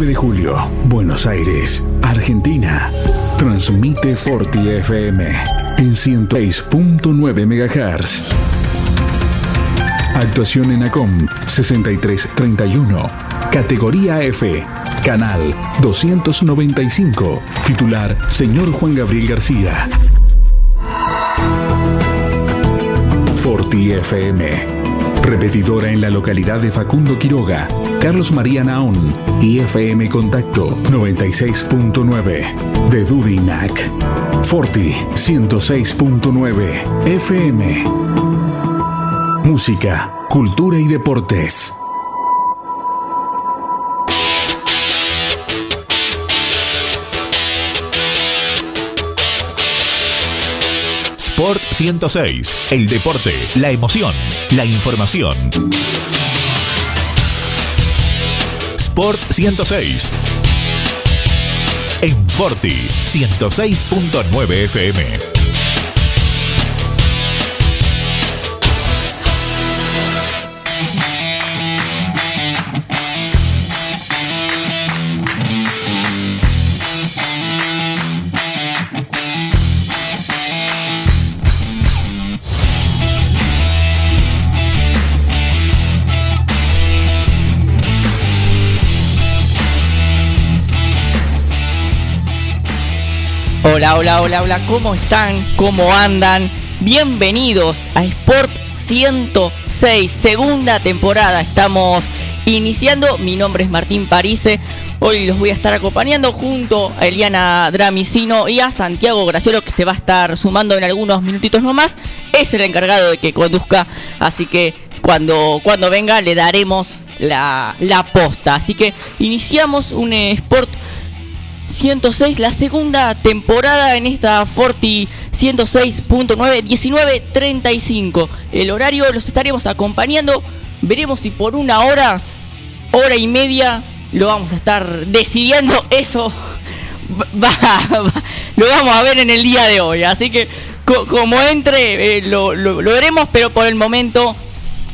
9 de julio, Buenos Aires, Argentina. Transmite Forti FM en 106.9 MHz. Actuación en ACOM 6331. Categoría F. Canal 295. Titular Señor Juan Gabriel García. Forti FM. Repetidora en la localidad de Facundo Quiroga, Carlos María Naón y FM Contacto 96.9 de Dudinac. Forti 106.9 FM. Música, cultura y deportes. Sport 106. El deporte, la emoción, la información. Sport 106. En Forti 106.9 FM. Hola, hola, hola, hola, ¿cómo están? ¿Cómo andan? Bienvenidos a Sport 106, segunda temporada. Estamos iniciando. Mi nombre es Martín Parise. Hoy los voy a estar acompañando junto a Eliana Dramicino y a Santiago Graciolo, que se va a estar sumando en algunos minutitos nomás. Es el encargado de que conduzca, así que cuando, cuando venga le daremos la, la posta. Así que iniciamos un eh, Sport 106, la segunda temporada en esta Forti 106.9, 19.35. El horario los estaremos acompañando. Veremos si por una hora, hora y media, lo vamos a estar decidiendo. Eso lo vamos a ver en el día de hoy. Así que co- como entre eh, lo, lo- lo veremos, pero por el momento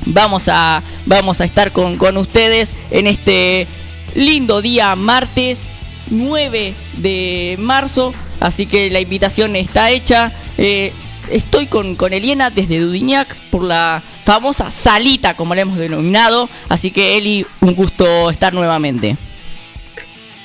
vamos a, vamos a estar con, con ustedes en este lindo día martes 9 de marzo. Así que la invitación está hecha. Eh, estoy con, con Eliana desde Dudignac por la famosa salita, como le hemos denominado. Así que Eli, un gusto estar nuevamente.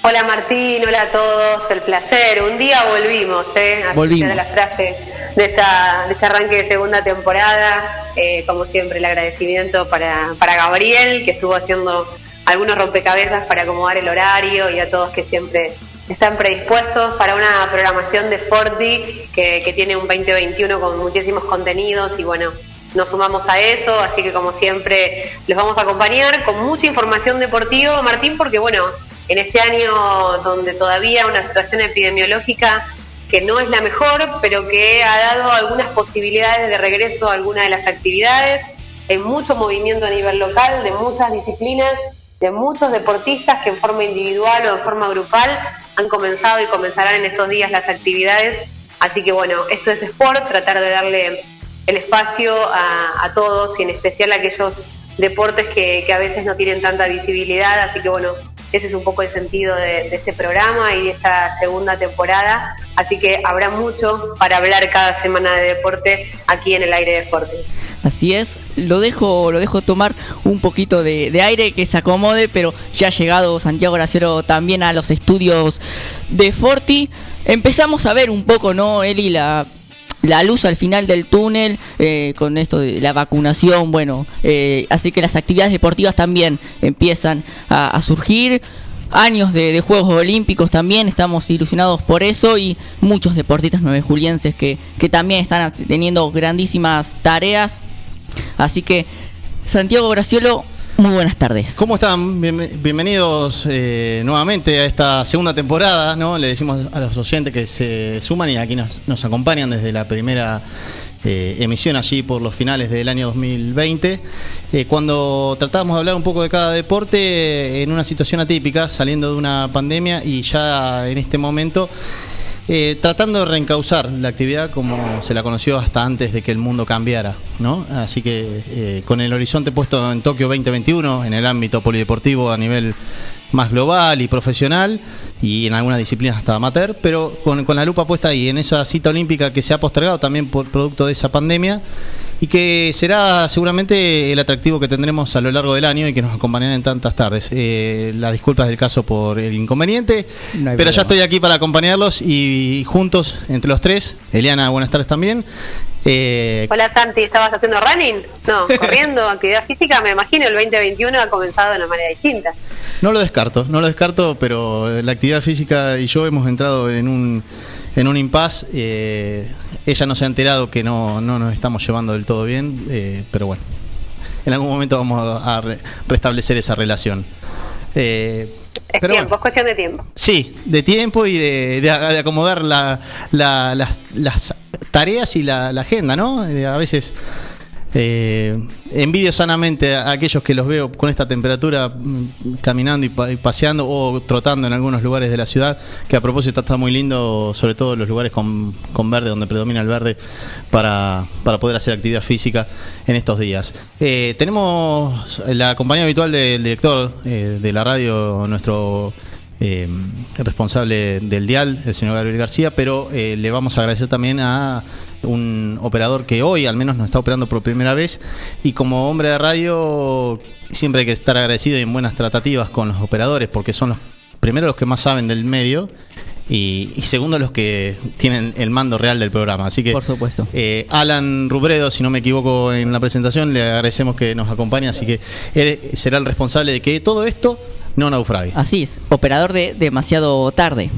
Hola Martín, hola a todos, el placer. Un día volvimos, ¿eh? Así Volvimos. de la frase de, esta, de este arranque de segunda temporada. Eh, como siempre, el agradecimiento para, para Gabriel, que estuvo haciendo algunos rompecabezas para acomodar el horario y a todos que siempre están predispuestos para una programación de Forti que, que tiene un 2021 con muchísimos contenidos y bueno, nos sumamos a eso, así que como siempre les vamos a acompañar con mucha información deportiva, Martín, porque bueno, en este año donde todavía una situación epidemiológica que no es la mejor, pero que ha dado algunas posibilidades de regreso a algunas de las actividades, hay mucho movimiento a nivel local, de muchas disciplinas, de muchos deportistas que en forma individual o en forma grupal han comenzado y comenzarán en estos días las actividades. Así que bueno, esto es Sport, tratar de darle el espacio a, todos y en especial a aquellos deportes que, que a veces no tienen tanta visibilidad. Así que bueno, ese es un poco el sentido de, este programa y de esta segunda temporada. Así que habrá mucho para hablar cada semana de deporte aquí en el aire de deporte. Así es, lo dejo, lo dejo tomar un poquito de, aire que se acomode, pero ya ha llegado Santiago Graciero también a los estudios de Forti. Empezamos a ver un poco, ¿no, Eli? La, la luz al final del túnel eh, con esto de la vacunación, bueno, eh, así que las actividades deportivas también empiezan a, surgir. Años de, de Juegos Olímpicos también, estamos ilusionados por eso y muchos deportistas nuevejulienses que, que también están teniendo grandísimas tareas. Así que, Santiago Graciolo, muy buenas tardes. ¿Cómo están? Bien- bienvenidos eh, nuevamente a esta segunda temporada, ¿no? Le decimos a los oyentes que se suman y aquí nos, nos acompañan desde la primera eh, emisión allí por los finales del año 2020, eh, cuando tratábamos de hablar un poco de cada deporte eh, en una situación atípica, saliendo de una pandemia y ya en este momento eh, tratando de reencauzar la actividad como se la conoció hasta antes de que el mundo cambiara, ¿no? Así que eh, con el horizonte puesto en Tokio 2021, en el ámbito polideportivo a nivel más global y profesional, y en algunas disciplinas hasta amateur, pero con, con la lupa puesta ahí, en esa cita olímpica que se ha postergado también por producto de esa pandemia, y que será seguramente el atractivo que tendremos a lo largo del año y que nos acompañará en tantas tardes. Eh, las disculpas del caso por el inconveniente, No pero ya estoy aquí para acompañarlos y juntos, entre los tres, Eliana, buenas tardes también. Eh, Hola Santi, ¿estabas haciendo running? No, corriendo, actividad física, me imagino el 2021 ha comenzado de una manera distinta. no lo descarto, no lo descarto, pero la actividad física y yo hemos entrado en un, en un impasse. eh, ella no se ha enterado que no, no nos estamos llevando del todo bien, eh, pero bueno, en algún momento vamos a, re- restablecer esa relación. Eh, Es pero tiempo, bueno. es cuestión de tiempo. Sí, de tiempo y de, de- de acomodar la- la- las, las tareas y la, la agenda, ¿no? Eh, a veces eh, envidio sanamente a aquellos que los veo con esta temperatura mm, caminando y, pa- y paseando o trotando en algunos lugares de la ciudad, que a propósito está muy lindo, sobre todo los lugares con, con verde, donde predomina el verde, para, para poder hacer actividad física en estos días. Eh, tenemos la compañía habitual del director eh, de la radio, nuestro eh, responsable del dial, el señor Gabriel García, pero eh, le vamos a agradecer también a un operador que hoy al menos nos está operando por primera vez y como hombre de radio siempre hay que estar agradecido y en buenas tratativas con los operadores porque son los primero los que más saben del medio y, y segundo los que tienen el mando real del programa. Así que Por supuesto. eh, Alan Rubredo, si no me equivoco en la presentación, le agradecemos que nos acompañe, así que él será el responsable de que todo esto no naufrague. Así es, operador de demasiado tarde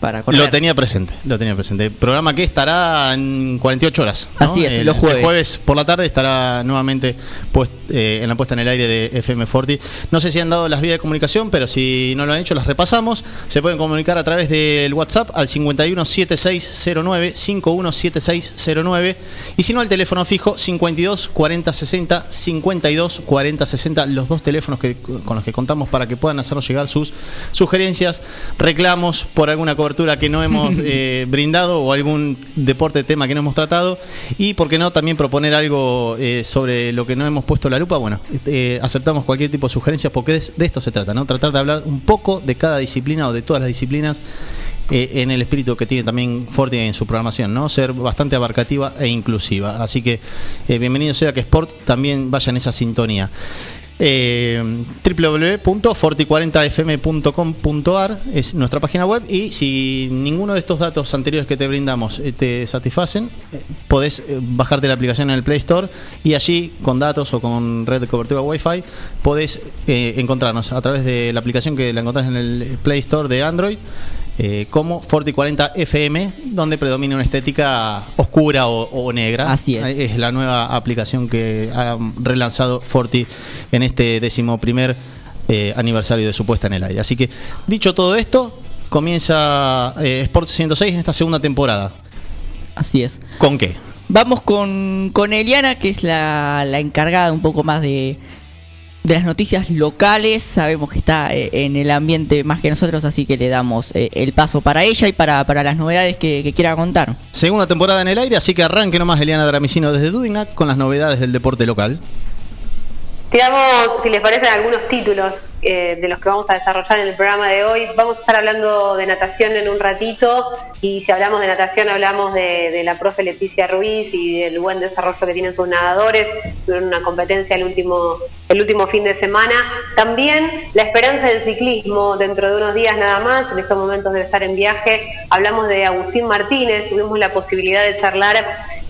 para correr. Lo tenía presente, lo tenía presente. Programa que estará en 48 horas. ¿no? Así es, El- los jueves. El jueves por la tarde estará nuevamente puest- eh, en la puesta en el aire de FM Forti. No sé si han dado las vías de comunicación, pero si no lo han hecho, las repasamos. Se pueden comunicar a través del WhatsApp al 517609, 517609. Y si no, al teléfono fijo 52 40 60, 52 40 60, los dos teléfonos que, con los que contamos para que puedan hacernos llegar sus sugerencias, reclamos por alguna cobranza cobertura que no hemos eh, brindado o algún deporte tema que no hemos tratado y por qué no también proponer algo eh, sobre lo que no hemos puesto la lupa. Bueno, eh, aceptamos cualquier tipo de sugerencias porque de, de esto se trata, ¿no? Tratar de hablar un poco de cada disciplina o de todas las disciplinas eh, en el espíritu que tiene también Forti en su programación, ¿no? Ser bastante abarcativa e inclusiva. Así que eh, bienvenido sea que Sport también vaya en esa sintonía. Eh, www.forti40fm.com.ar es nuestra página web y si ninguno de estos datos anteriores que te brindamos eh, te satisfacen, eh, podés eh, bajarte la aplicación en el Play Store y allí con datos o con red de cobertura Wi-Fi podés eh, encontrarnos a través de la aplicación que la encontrás en el Play Store de Android eh, como Forti 40 FM, donde predomina una estética oscura o, o negra. Así es. Es la nueva aplicación que ha relanzado Forti en este decimoprimer eh, aniversario de su puesta en el aire. Así que, dicho todo esto, comienza eh, Sport 106 en esta segunda temporada. Así es. ¿Con qué? Vamos con, con Eliana, que es la, la encargada un poco más de, de las noticias locales. Sabemos que está eh, en el ambiente más que nosotros, así que le damos eh, el paso para ella y para, para las novedades que, que quiera contar. Segunda temporada en el aire, así que arranque nomás Eliana Dramicino desde Dudignac con las novedades del deporte local. Tiramos, si les parecen, algunos títulos eh, de los que vamos a desarrollar en el programa de hoy. Vamos a estar hablando de natación en un ratito y si hablamos de natación hablamos de, de la profe Leticia Ruiz y del buen desarrollo que tienen sus nadadores. Tuvieron una competencia el último, el último fin de semana. También la esperanza del ciclismo dentro de unos días nada más. En estos momentos debe estar en viaje. Hablamos de Agustín Martínez. Tuvimos la posibilidad de charlar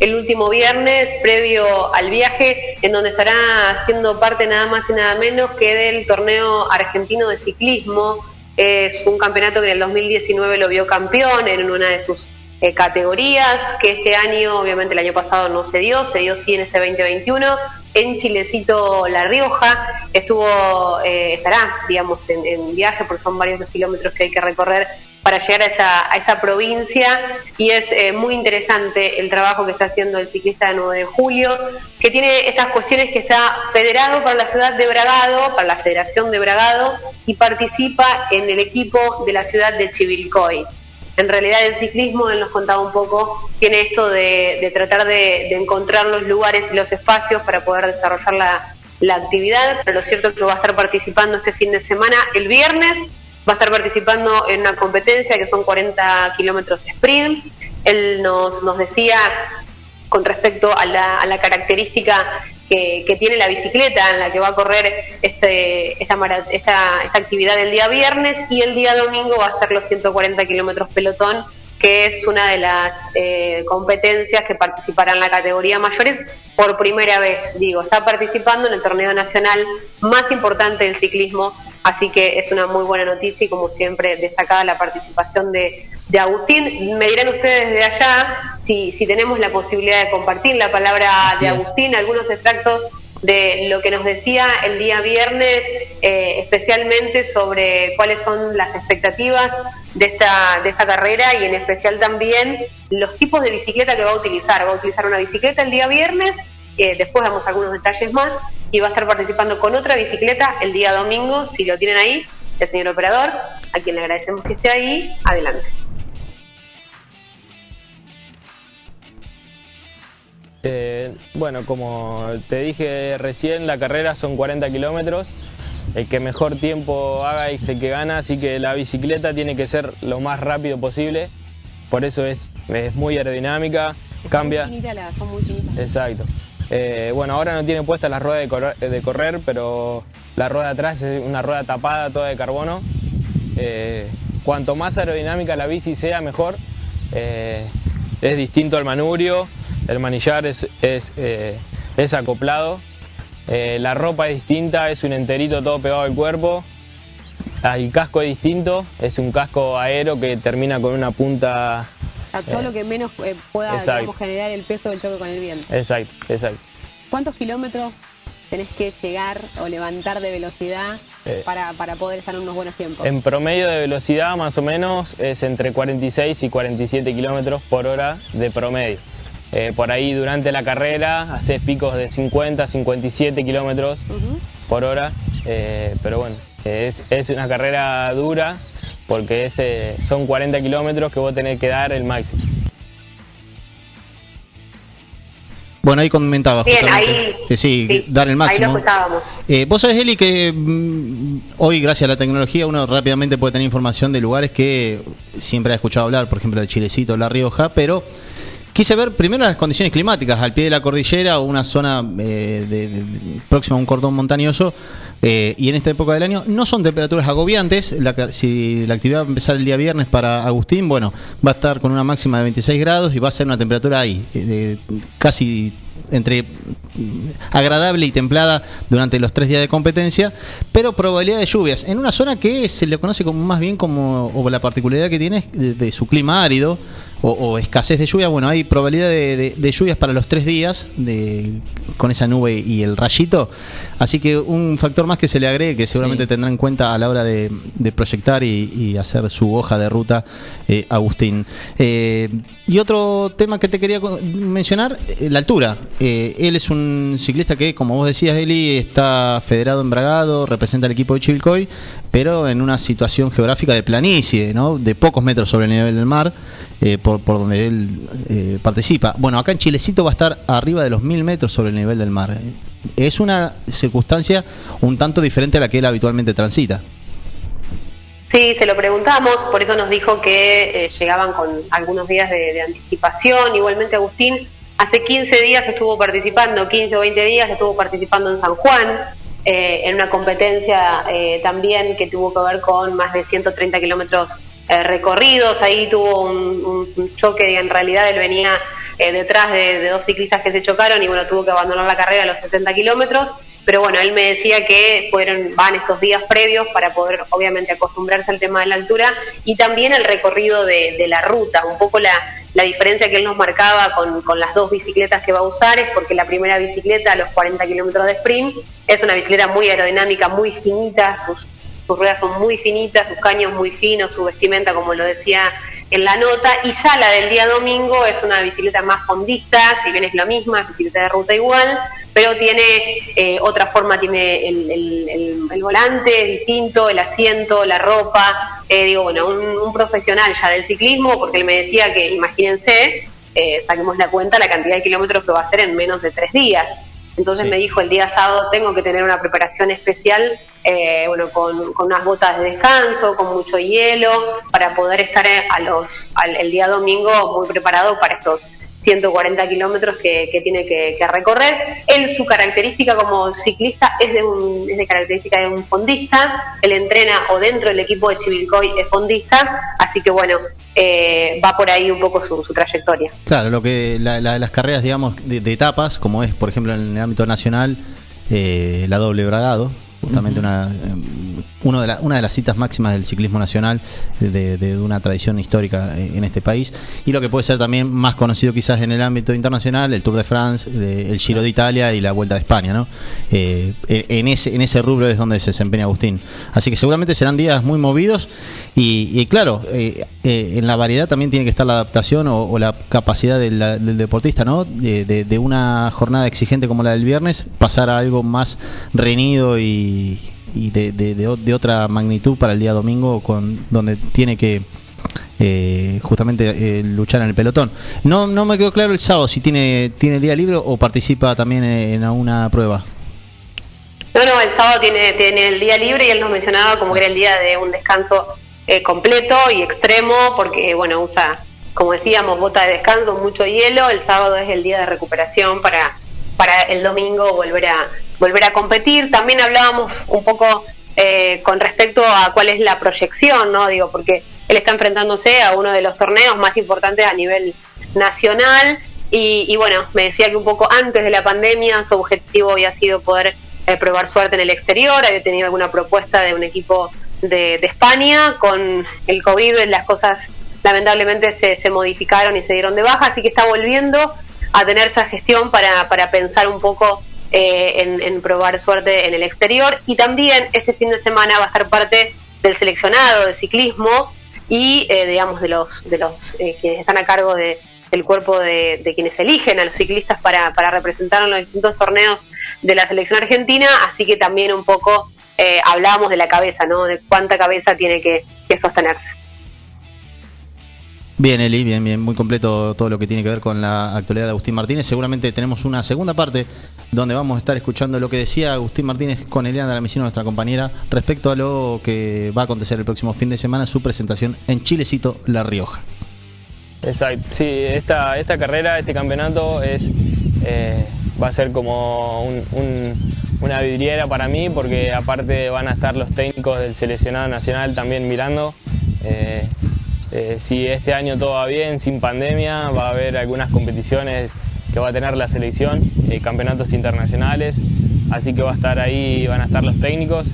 el último viernes previo al viaje, en donde estará haciendo parte nada más y nada menos que del torneo argentino de ciclismo. Es un campeonato que en el 2019 lo vio campeón en una de sus eh, categorías, que este año, obviamente el año pasado no se dio, se dio sí en este 2021. En Chilecito La Rioja estuvo, eh, estará, digamos, en, en viaje, porque son varios kilómetros que hay que recorrer para llegar a esa, a esa provincia y es eh, muy interesante el trabajo que está haciendo el ciclista de 9 de julio, que tiene estas cuestiones que está federado para la ciudad de Bragado, para la Federación de Bragado, y participa en el equipo de la ciudad de Chivilcoy. En realidad el ciclismo, él nos contaba un poco, tiene esto de, de tratar de, de encontrar los lugares y los espacios para poder desarrollar la, la actividad, pero lo cierto es que va a estar participando este fin de semana, el viernes, va a estar participando en una competencia que son 40 kilómetros sprint. Él nos, nos decía con respecto a la, característica que, que, tiene la bicicleta en la que va a correr este, esta, esta, esta actividad el día viernes y el día domingo va a ser los 140 kilómetros pelotón que es una de las eh, competencias que participará en la categoría mayores por primera vez. Digo, está participando en el torneo nacional más importante del ciclismo, así que es una muy buena noticia y como siempre destacada la participación de, de Agustín. Me dirán ustedes de allá si, si tenemos la posibilidad de compartir la palabra Así de es. Agustín, algunos extractos de lo que nos decía el día viernes, eh, especialmente sobre cuáles son las expectativas de esta, de esta carrera y en especial también los tipos de bicicleta que va a utilizar. Va a utilizar una bicicleta el día viernes, después damos algunos detalles más, y va a estar participando con otra bicicleta el día domingo, si lo tienen ahí, el señor operador, a quien le agradecemos que esté ahí, adelante. Eh, bueno, como te dije recién, la carrera son 40 kilómetros. El que mejor tiempo haga es el que gana, así que la bicicleta tiene que ser lo más rápido posible. Por eso es, es muy aerodinámica, cambia. son muy finitas. Exacto. Eh, bueno, ahora no tiene puesta la rueda de correr, de correr, pero la rueda de atrás es una rueda tapada, toda de carbono. Eh, cuanto más aerodinámica la bici sea, mejor. Es distinto al manubrio, el manillar es, es, eh, es acoplado. Eh, la ropa es distinta, es un enterito todo pegado al cuerpo. Ah, El casco es distinto, es un casco aero que termina con una punta. A todo Eh, lo que menos pueda digamos, generar el peso del choque con el viento. Exacto, exacto. ¿Cuántos kilómetros tenés que llegar o levantar de velocidad Eh, para, para poder estar en unos buenos tiempos? En promedio de velocidad más o menos es entre 46 y 47 kilómetros por hora de promedio. Eh, por ahí durante la carrera haces picos de 50, 57 kilómetros por hora, eh, pero bueno, es, es una carrera dura porque ese, son 40 kilómetros que vos tenés que dar el máximo. Bueno, ahí comentaba Bien, justamente. ahí- Eh, sí, sí, dar el ahí máximo. Eh, Vos sabés, Eli, que mm, hoy, gracias a la tecnología, uno rápidamente puede tener información de lugares que siempre ha escuchado hablar, por ejemplo, de Chilecito, La Rioja, pero quise ver primero las condiciones climáticas al pie de la cordillera una zona eh, de- próxima a un cordón montañoso. eh, y en esta época del año no son temperaturas agobiantes. La si la actividad va a empezar el día viernes para Agustín, bueno, va a estar con una máxima de 26 grados y va a ser una temperatura ahí, eh, casi entre mm, agradable y templada durante los tres días de competencia, pero probabilidad de lluvias en una zona que se le conoce como más bien como o la particularidad que tiene de, de su clima árido o, escasez de lluvia. Bueno, hay probabilidad de, de- de lluvias para los tres días de, con esa nube y el rayito. Así que un factor más que se le agregue que seguramente Sí. tendrá en cuenta a la hora de, de proyectar y, y hacer su hoja de ruta, eh, Agustín. Eh, y otro tema que te quería mencionar, eh, la altura. Eh, él es un ciclista que, como vos decías, Eli, está federado en Bragado, representa al equipo de Chivilcoy, pero en una situación geográfica de planicie, ¿no? de pocos metros sobre el nivel del mar, por, por donde él eh, participa. Bueno, acá en Chilecito va a estar arriba de los mil metros sobre el nivel del mar. Es una circunstancia un tanto diferente a la que él habitualmente transita. Sí, se lo preguntamos, por eso nos dijo que eh, llegaban con algunos días de, anticipación. Igualmente Agustín hace 15 días estuvo participando, 15 o 20 días estuvo participando en San Juan, eh, en una competencia eh, también que tuvo que ver con más de 130 kilómetros eh, recorridos. Ahí tuvo un, un- choque en realidad él venía eh, detrás de, dos ciclistas que se chocaron y bueno, tuvo que abandonar la carrera a los 60 kilómetros. Pero bueno, él me decía que fueron, van estos días previos para poder obviamente acostumbrarse al tema de la altura y también el recorrido de, la ruta. Un poco la, la diferencia que él nos marcaba con, con las dos bicicletas que va a usar es porque la primera bicicleta, a los 40 kilómetros de sprint, es una bicicleta muy aerodinámica, muy finita, sus ruedas son muy finitas, sus caños muy finos, su vestimenta, como lo decía en la nota, y ya la del día domingo es una bicicleta más fondista, si bien es la misma, bicicleta de ruta igual, pero tiene eh, otra forma, tiene el, el- el- el volante distinto, el asiento, la ropa, eh, digo, bueno, un, un profesional ya del ciclismo, porque él me decía que, imagínense, eh, saquemos la cuenta la cantidad de kilómetros que va a hacer en menos de tres días. Entonces Sí. me dijo el día sábado tengo que tener una preparación especial, eh, bueno, con, con unas botas de descanso, con mucho hielo, para poder estar a los, al, el día domingo muy preparado para estos 140 kilómetros que, que tiene que, que recorrer. Él, su característica como ciclista es de, un, es de característica de un fondista, él entrena o dentro del equipo de Chivilcoy es fondista, así que bueno, eh, va por ahí un poco su, su trayectoria. Claro, lo que la- la- las carreras, digamos, de, de etapas, como es, por ejemplo, en el ámbito nacional, eh, la doble bragado, justamente una, eh, uno de la- una de las citas máximas del ciclismo nacional de, de una tradición histórica eh, en este país. Y lo que puede ser también más conocido quizás en el ámbito internacional el Tour de France el Giro de Italia y la Vuelta de España no Eh, en ese en ese rubro es donde se desempeña Agustín. Así que seguramente serán días muy movidos y, y claro eh, en la variedad también tiene que estar la adaptación o, la capacidad del deportista no de- de una jornada exigente como la del viernes pasar a algo más reñido y, y de, de- de otra magnitud para el día domingo con donde tiene que eh, justamente eh, luchar en el pelotón. No, no me quedó claro el sábado si tiene, tiene día libre o participa también en, en alguna prueba. No, no, el sábado tiene, tiene el día libre y él nos mencionaba como que era el día de un descanso eh, completo y extremo, porque, bueno, usa, como decíamos, bota de descanso, mucho hielo. El sábado es el día de recuperación para, para el domingo volver a, volver a competir. También hablábamos un poco eh, con respecto a cuál es la proyección, ¿no? Digo, porque él está enfrentándose a uno de los torneos más importantes a nivel nacional. Y, y bueno, me decía que un poco antes de la pandemia su objetivo había sido poder eh, probar suerte en el exterior, había tenido alguna propuesta de un equipo de, de España, con el COVID las cosas lamentablemente se, se modificaron y se dieron de baja, así que está volviendo a tener esa gestión para, para pensar un poco eh, en, en probar suerte en el exterior y también este fin de semana va a estar parte del seleccionado de ciclismo y eh, digamos de los de los eh, quienes están a cargo de, del cuerpo de, de quienes eligen a los ciclistas para, para representar en los distintos torneos de la selección argentina, así que también un poco eh, hablábamos de la cabeza, ¿no? De cuánta cabeza tiene que sostenerse. Bien, Eli, bien, bien, muy completo todo lo que tiene que ver con la actualidad de Agustín Martínez. Seguramente tenemos una segunda parte donde vamos a estar escuchando lo que decía Agustín Martínez con Eliana Ramicino, nuestra compañera, respecto a lo que va a acontecer el próximo fin de semana, su presentación en Chilecito, La Rioja. Exacto, sí, esta, esta carrera, este campeonato es eh, va a ser como un- un- una vidriera para mí porque aparte van a estar los técnicos del seleccionado nacional también mirando. Eh, eh, si este año todo va bien, sin pandemia, va a haber algunas competiciones que va a tener la selección, eh, campeonatos internacionales, así que va a estar ahí, van a estar los técnicos.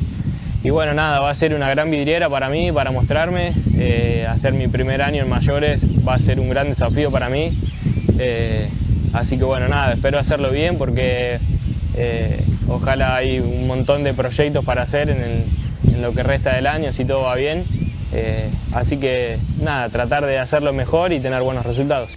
Y bueno, nada, va a ser una gran vidriera para mí, para mostrarme. eh, hacer mi primer año en mayores va a ser un gran desafío para mí. Así que bueno, nada, espero hacerlo bien porque ojalá hay un montón de proyectos para hacer en lo que resta del año, si todo va bien. Eh, así que nada, tratar de hacerlo mejor y tener buenos resultados.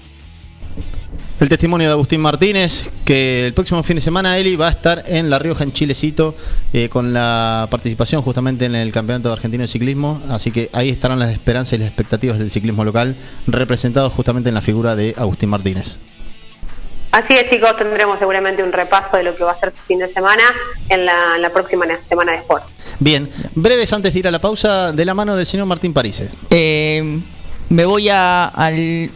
El testimonio de Agustín Martínez, que el próximo fin de semana Eli va a estar en La Rioja, en Chilecito, eh, con la participación justamente en el Campeonato Argentino de Ciclismo. Así que ahí estarán las esperanzas y las expectativas del ciclismo local, representados justamente en la figura de Agustín Martínez. Así es, chicos, tendremos seguramente un repaso de lo que va a ser su fin de semana en la, en la próxima semana de Sport. Bien, breves antes de ir a la pausa, de la mano del señor Martín Parise. Eh, me voy a- al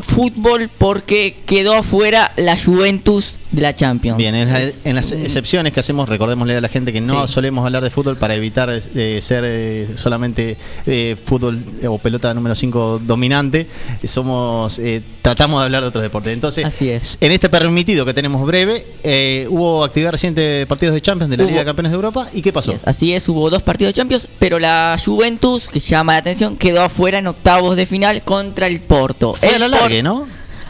fútbol porque quedó afuera la Juventus de la Champions. Bien, en, la- Es en las excepciones que hacemos, recordémosle a la gente que no Sí. solemos hablar de fútbol para evitar eh, ser eh, solamente eh, fútbol eh, o pelota número 5 dominante, somos eh, tratamos de hablar de otros deportes. Entonces, Así es. en este permitido que tenemos breve, eh, hubo actividad reciente de partidos de Champions de la Hubo. Liga de Campeones de Europa, ¿y qué pasó? Así es, así es, hubo dos partidos de Champions, pero la Juventus, que llama la atención, quedó afuera en octavos de final contra el Porto. Fue a la largue, ¿no?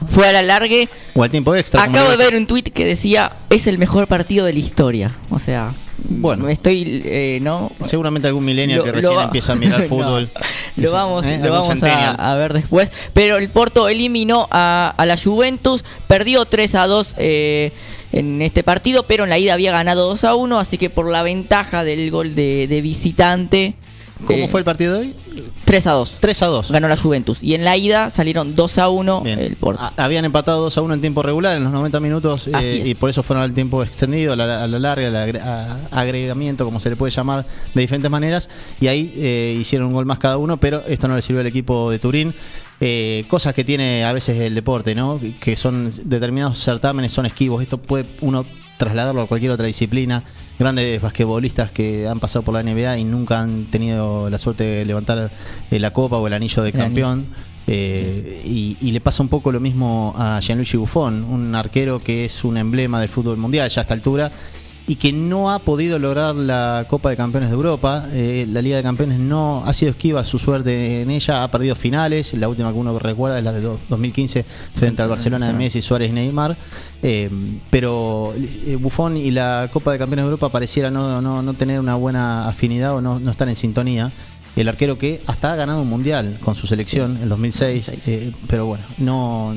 Fue a la largue. O al tiempo extra. Acabo de ver un tweet que decía, es el mejor partido de la historia. O sea, Bueno. estoy, eh, ¿no? Seguramente algún millennial Lo- que recién empieza a mirar No, fútbol. Lo vamos, ¿eh? lo Algún vamos a, ver después. Pero el Porto eliminó a, a la Juventus, perdió 3 a 2 eh, en este partido, pero en la ida había ganado 2 a 1, así que por la ventaja del gol de, de visitante. ¿Cómo fue el partido de hoy? 3 a 2. 3 a 2. Ganó la Juventus. Y en la ida salieron 2 a 1 Bien. el Porto. Ah, Habían empatado 2 a 1 en tiempo regular, en los 90 minutos, eh, y por eso fueron al tiempo extendido, a la, a la larga, al agre- agregamiento, como se le puede llamar, de diferentes maneras. Y ahí eh, hicieron un gol más cada uno, pero esto no le sirvió al equipo de Turín. Eh, cosas que tiene a veces el deporte, ¿no? Que son determinados certámenes, son esquivos. Esto puede uno trasladarlo a cualquier otra disciplina. Grandes basquetbolistas que han pasado por la NBA y nunca han tenido la suerte de levantar eh, la copa o el anillo de El anillo. campeón. Eh, y, y le pasa un poco lo mismo a Gianluigi Buffon, un arquero que es un emblema del fútbol mundial ya a esta altura y que no ha podido lograr la Copa de Campeones de Europa. Eh, la Liga de Campeones no ha sido esquiva su suerte en ella, ha perdido finales. La última que uno recuerda es la de do- 2015 frente al Barcelona de Messi, Suárez y Neymar. Eh, pero eh, Buffon y la Copa de Campeones de Europa pareciera no, no, no tener una buena afinidad o no, no estar en sintonía. El arquero que hasta ha ganado un mundial con su selección en 2006, 2006. eh, pero bueno, no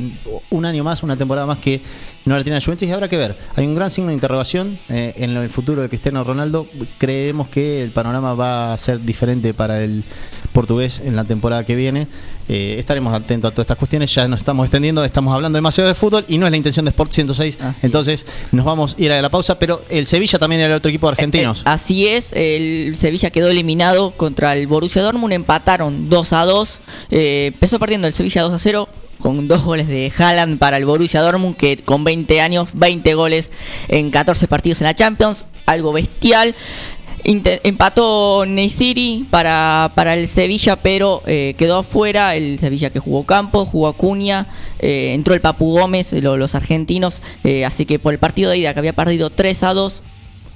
un año más, una temporada más que no la tiene la Juventus y habrá que ver. Hay un gran signo de interrogación eh, en lo- el futuro de Cristiano Ronaldo. Creemos que el panorama va a ser diferente para el portugués en la temporada que viene. Eh, estaremos atentos a todas estas cuestiones. Ya nos estamos extendiendo, estamos hablando demasiado de fútbol y no es la intención de Sport 106. Así Entonces nos vamos a ir a la pausa, pero el Sevilla también era el otro equipo de argentinos. Eh, eh, así es, el Sevilla quedó eliminado contra el Borussia Dortmund, empataron 2 a 2. eh, empezó perdiendo el Sevilla 2 a 0 con dos goles de Haaland para el Borussia Dortmund que con 20 años, 20 goles en 14 partidos en la Champions, algo bestial. Empató Neysiri para, para el Sevilla, pero eh, quedó afuera. El Sevilla que jugó Campo, jugó Acuña, eh, entró el Papu Gómez, lo- los argentinos. eh, así que por el partido de ida que había perdido 3 a 2,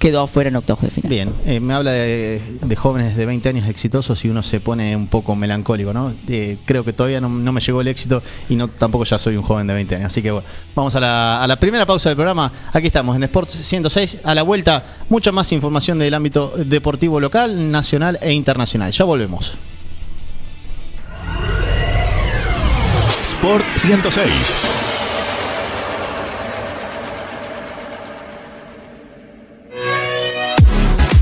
quedó afuera en octavos de final. Bien, eh, me habla de, de jóvenes de 20 años exitosos y uno se pone un poco melancólico, ¿no? Eh, creo que todavía no, no me llegó el éxito y no tampoco ya soy un joven de 20 años. Así que bueno, vamos a la, a la primera pausa del programa. Aquí estamos en Sports 106. A la vuelta, mucha más información del ámbito deportivo local, nacional e internacional. Ya volvemos. Sport 106.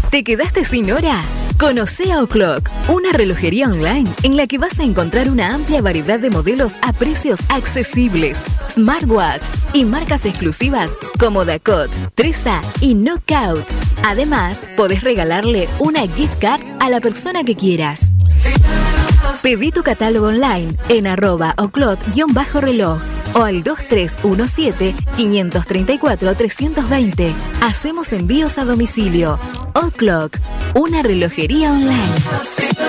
¿Te quedaste sin hora? Conoce a O'Clock, una relojería online en la que vas a encontrar una amplia variedad de modelos a precios accesibles, smartwatch y marcas exclusivas como Dakot, Tresa y Knockout. Además, podés regalarle una gift card a la persona que quieras. Pedí tu catálogo online en arroba oclot-reloj o al 2317-534-320. Hacemos envíos a domicilio. O'Clock, una relojería online.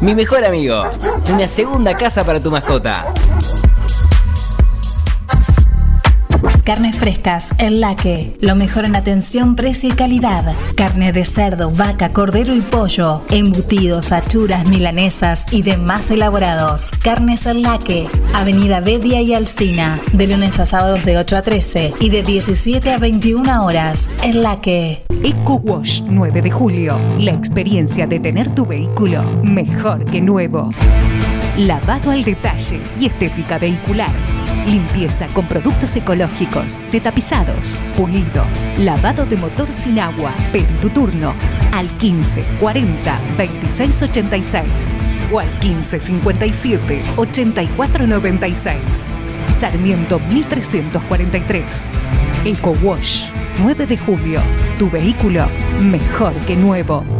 Mi mejor amigo, una segunda casa para tu mascota. Carnes frescas, El Laque. Lo mejor en atención, precio y calidad. Carne de cerdo, vaca, cordero y pollo. Embutidos, achuras, milanesas y demás elaborados. Carnes El Laque. Avenida Bedia y Alcina. De lunes a sábados de 8 a 13 y de 17 a 21 horas. El Laque. Eco Wash 9 de julio. La experiencia de tener tu vehículo mejor que nuevo. Lavado al detalle y estética vehicular. Limpieza con productos ecológicos, detapizados, pulido, lavado de motor sin agua. Pedí tu turno al 15 40 26 86 o al 15 57 84 96. Sarmiento 1343. Eco Wash 9 de julio. Tu vehículo mejor que nuevo.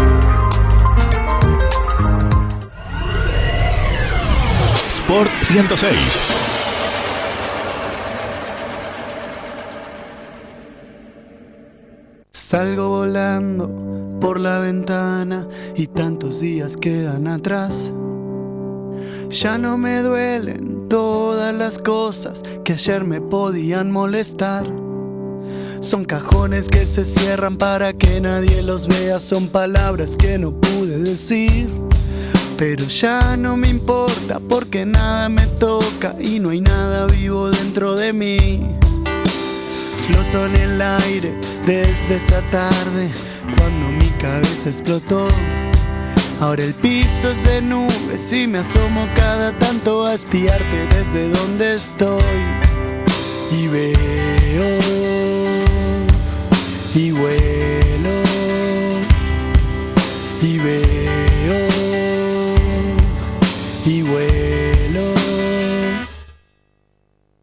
Sport 106. Salgo volando por la ventana y tantos días quedan atrás. Ya no me duelen todas las cosas que ayer me podían molestar. Son cajones que se cierran para que nadie los vea, son palabras que no pude decir. Pero ya no me importa porque nada me toca y no hay nada vivo dentro de mí. Floto en el aire desde esta tarde cuando mi cabeza explotó. Ahora el piso es de nubes y me asomo cada tanto a espiarte desde donde estoy. Y veo y vuelo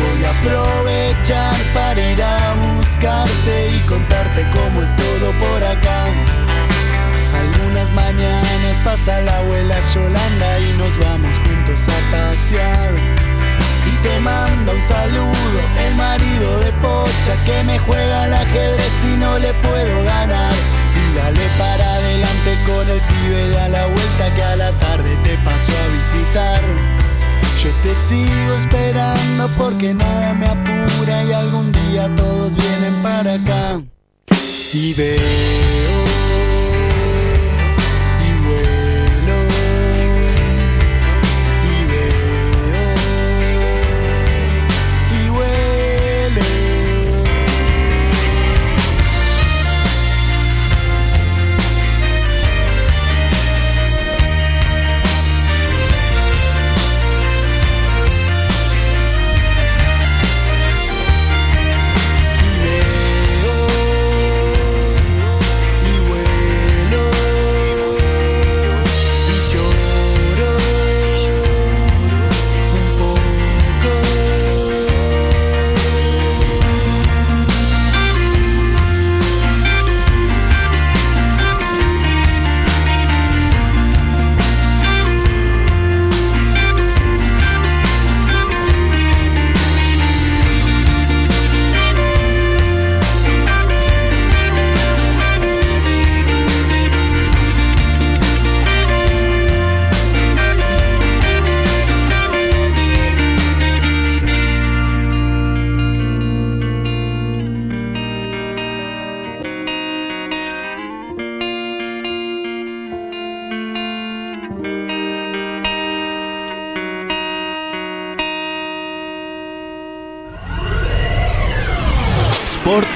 Voy a aprovechar para ir a buscarte y contarte cómo es todo por acá. Algunas mañanas pasa la abuela Yolanda y nos vamos juntos a pasear. Y te manda un saludo el marido de Pocha que me juega al ajedrez y no le puedo ganar. Y dale para adelante con el pibe de a la vuelta que a la tarde te pasó a visitar. Yo te sigo esperando porque nada me apura y algún día todos vienen para acá. Y veo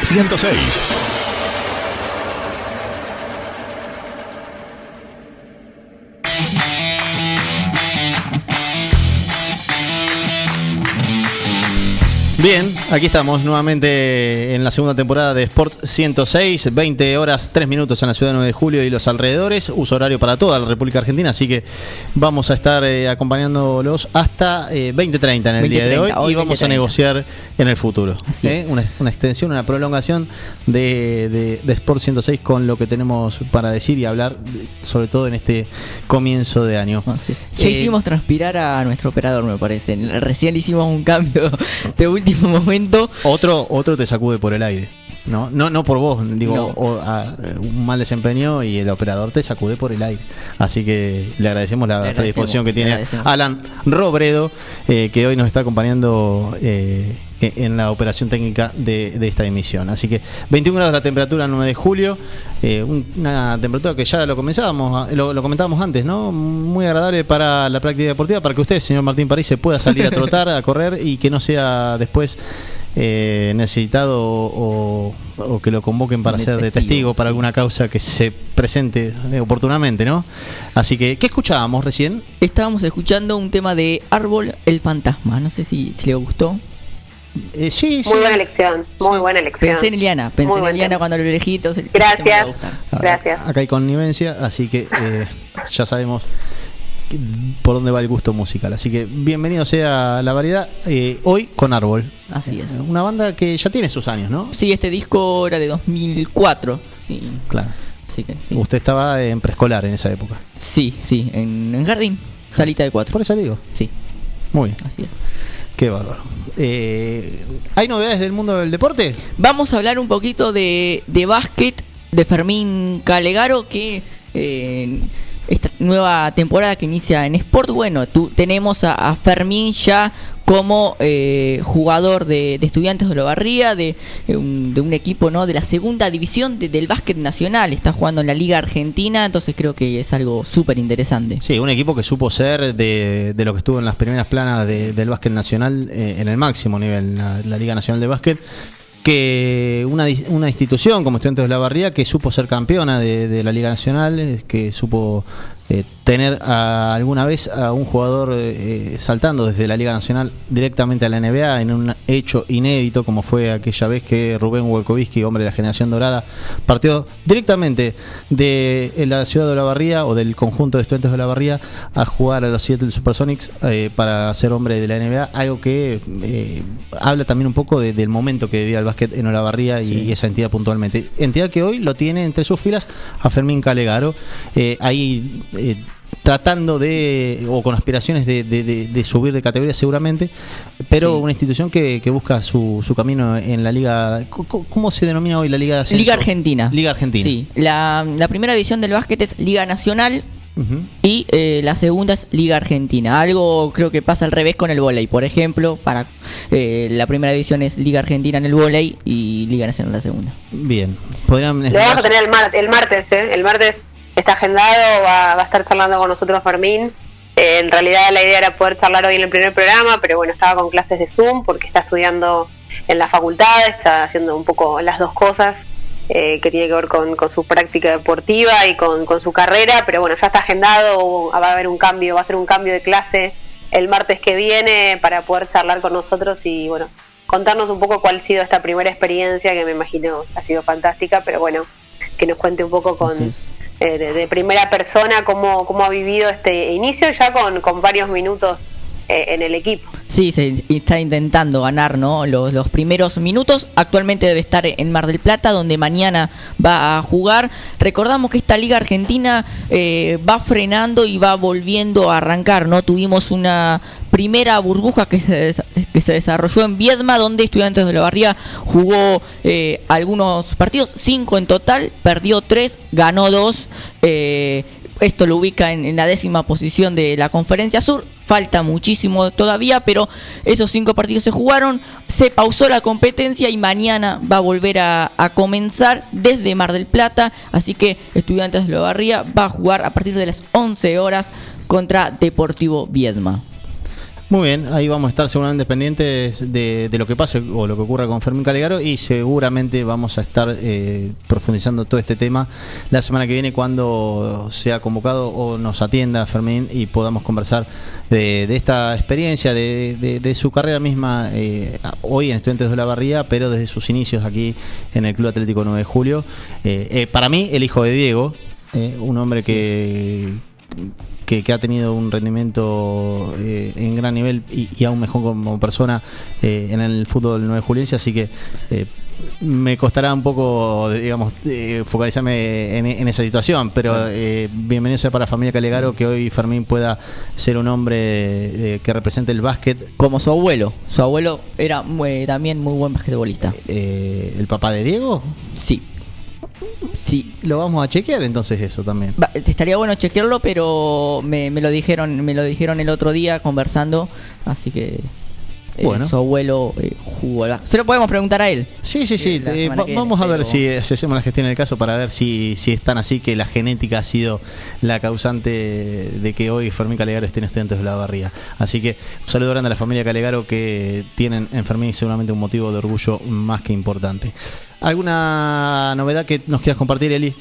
106. Bien, aquí estamos nuevamente en la segunda temporada de Sport 106, 20 horas 3 minutos en la ciudad de 9 de julio y los alrededores, uso horario para toda la República Argentina, así que vamos a estar eh, acompañándolos hasta eh, 2030 en el día de 20:30, hoy, hoy y vamos a 20:30. negociar en el futuro. ¿eh? Una, una extensión, una prolongación de, de- de Sport 106 con lo que tenemos para decir y hablar, sobre todo en este comienzo de año. Ya Eh, hicimos transpirar a nuestro operador, me parece. Recién hicimos un cambio de último momento. Otro, otro te sacude por el aire. No, no, no por vos, digo, No. o- a- un mal desempeño y el operador te sacude por el aire. Así que le agradecemos la Le agradecemos, predisposición que tiene. Alan Robredo, eh, que hoy nos está acompañando eh, e- en la operación técnica de, de esta emisión. Así que 21 grados la temperatura el 9 de julio, eh, un- una temperatura que ya lo comenzábamos, a- lo, lo comentábamos antes, ¿no? Muy agradable para la práctica deportiva, para que usted, señor Martín París, se pueda salir a trotar, a correr y que no sea después eh, necesitado o, o que lo convoquen para De ser de testigo, testigo para alguna causa que se presente eh, oportunamente, ¿no? Así que, ¿qué escuchábamos recién? Estábamos escuchando un tema de Árbol el Fantasma. No sé si, si le gustó. Eh, sí, Muy buena elección, muy buena elección. Pensé en Eliana, pensé Muy en Eliana cuando lo elegí. entonces Gracias. Gracias. Acá hay connivencia, así que eh, ya sabemos por dónde va el gusto musical. Así que bienvenido sea la variedad. eh, hoy con Árbol. Así es. Una banda que ya tiene sus años, ¿no? Sí, este disco era de 2004. Sí. Claro. Así que sí. Usted estaba en preescolar en esa época. Sí, sí, en, en jardín, salita de cuatro. Por eso digo. Sí. Muy bien. Así es. Qué bárbaro. Eh, ¿Hay novedades del mundo del deporte? Vamos a hablar un poquito de, de básquet de Fermín Calegaro que eh, esta nueva temporada que inicia en Sport, bueno, tú, tenemos a, Fermín ya como eh, jugador de, de Estudiantes de Lobarría, de, eh, un, de un equipo no de la segunda división de- del básquet nacional, está jugando en la Liga Argentina, entonces creo que es algo súper interesante. Sí, un equipo que supo ser de, de lo que estuvo en las primeras planas de- del básquet nacional eh, en el máximo nivel, la, la Liga Nacional de Básquet. Que una, una institución como Estudiantes de la Barría que supo ser campeona de, de la Liga Nacional, eh, que supo eh, tener a- alguna vez a un jugador eh, saltando desde la Liga Nacional directamente a la NBA en un hecho inédito como fue aquella vez que Rubén Wolkowski, hombre de la generación dorada, partió directamente de la ciudad de la Barría o del conjunto de estudiantes de la Barría a jugar a los Seattle Supersonics eh, para ser hombre de la NBA, algo que eh, habla también un poco de- del momento que vivía el básquet en Olavarría y, y esa entidad puntualmente. Entidad que hoy lo tiene entre sus filas a Fermín Calegaro, eh, ahí eh, tratando de, o con aspiraciones de, de- de- de subir de categoría seguramente, pero una institución que, que busca su, su camino en la liga, ¿cómo, se denomina hoy la liga de ascenso? Liga Argentina. Liga Argentina. Sí, la, la primera división del básquet es Liga Nacional y eh, la segunda es Liga Argentina. Algo creo que pasa al revés con el vóley. Por ejemplo, para eh, la primera división es Liga Argentina en el vóley y Liga Nacional en la segunda. Bien, podrían Lo vamos a tener el, mar- el martes, ¿eh? El martes está agendado, va, va a estar charlando con nosotros Fermín. Eh, en realidad la idea era poder charlar hoy en el primer programa, pero bueno, estaba con clases de Zoom porque está estudiando en la facultad, está haciendo un poco las dos cosas eh, que tiene que ver con, su práctica deportiva y con, con su carrera, pero bueno, ya está agendado, va a haber un cambio, va a ser un cambio de clase el martes que viene para poder charlar con nosotros y bueno, contarnos un poco cuál ha sido esta primera experiencia que me imagino ha sido fantástica, pero bueno, que nos cuente un poco con eh, de, primera persona cómo, cómo ha vivido este inicio ya con, con varios minutos eh, en el equipo. Sí, se está intentando ganar ¿no? los, los primeros minutos. Actualmente debe estar en Mar del Plata, donde mañana va a jugar. Recordamos que esta Liga Argentina eh, va frenando y va volviendo a arrancar. ¿no? Tuvimos una primera burbuja que se, que se desarrolló en Viedma, donde Estudiantes de la Barría jugó eh, algunos partidos, cinco en total, perdió tres, ganó dos. eh, esto lo ubica en, la décima posición de la Conferencia Sur. Falta muchísimo todavía, pero esos cinco partidos se jugaron. Se pausó la competencia y mañana va a volver a, comenzar desde Mar del Plata. Así que Estudiantes de la Barría va a jugar a partir de las 11 horas contra Deportivo Viedma. Muy bien, ahí vamos a estar seguramente pendientes de, de lo que pase o lo que ocurra con Fermín Calegaro y seguramente vamos a estar eh, profundizando todo este tema la semana que viene cuando sea convocado o nos atienda Fermín y podamos conversar de, de esta experiencia, de, su carrera misma eh, hoy en Estudiantes de la Barría, pero desde sus inicios aquí en el Club Atlético 9 de Julio. Eh, eh, para mí, el hijo de Diego, eh, un hombre que que, que ha tenido un rendimiento eh, en gran nivel y, y aún mejor como persona eh, en el fútbol 9 Juliense, así que eh, me costará un poco, digamos, eh, focalizarme en, en esa situación, pero eh, bienvenido sea para la familia Calegaro que hoy Fermín pueda ser un hombre eh, que represente el básquet. Como su abuelo. Su abuelo era muy- también muy buen basquetbolista. Eh, ¿El papá de Diego? Sí. Sí. Lo vamos a chequear entonces eso también. Va, estaría bueno chequearlo, pero me, me lo dijeron me lo dijeron el otro día conversando, así que eh, Bueno. su abuelo eh, jugó. Se lo podemos preguntar a él. Sí, sí, sí. eh, va- viene, vamos a ver pero- si, si hacemos la gestión del caso para ver si, si es tan así que la genética ha sido la causante de que hoy Fermín Calegaro esté en Estudiantes de la Barría. Así que un saludo grande a la familia Calegaro que tienen en Fermín seguramente un motivo de orgullo más que importante. ¿Alguna novedad que nos quieras compartir, Eli?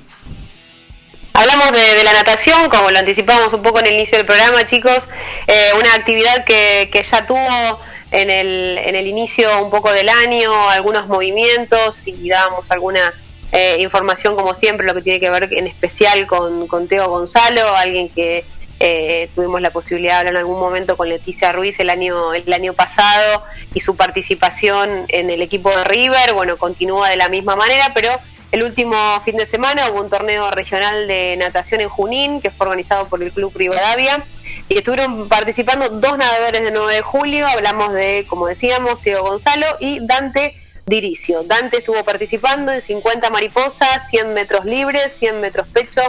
Hablamos de, de la natación, como lo anticipamos un poco en el inicio del programa, chicos, eh, una actividad que, que ya tuvo en el, en el inicio un poco del año, algunos movimientos y dábamos alguna eh, información como siempre, lo que tiene que ver en especial con, con Teo Gonzalo, alguien que eh, tuvimos la posibilidad de hablar en algún momento con Leticia Ruiz el año, el año pasado y su participación en el equipo de River, bueno, continúa de la misma manera, pero el último fin de semana hubo un torneo regional de natación en Junín, que fue organizado por el Club Rivadavia, y estuvieron participando dos nadadores de 9 de julio, hablamos de, como decíamos, Teo Gonzalo y Dante Diricio. Dante estuvo participando en 50 mariposas, 100 metros libres, 100 metros pecho,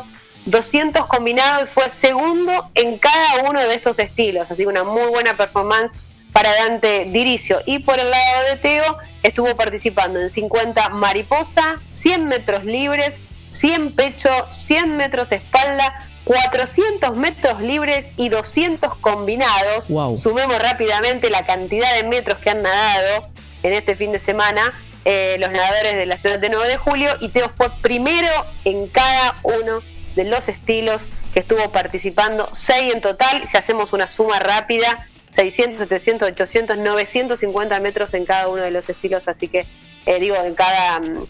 200 combinados y fue segundo en cada uno de estos estilos, así que una muy buena performance para Dante Diricio. Y por el lado de Teo estuvo participando en 50 mariposa, 100 metros libres, 100 pecho, 100 metros espalda, 400 metros libres y 200 combinados. Sumemos rápidamente la cantidad de metros que han nadado en este fin de semana eh, los nadadores de la ciudad de 9 de julio y Teo fue primero en cada uno de los estilos que estuvo participando, 6 en total, si hacemos una suma rápida, 600, 700, 800, 950 metros en cada uno de los estilos, así que eh, digo, en cada, mm,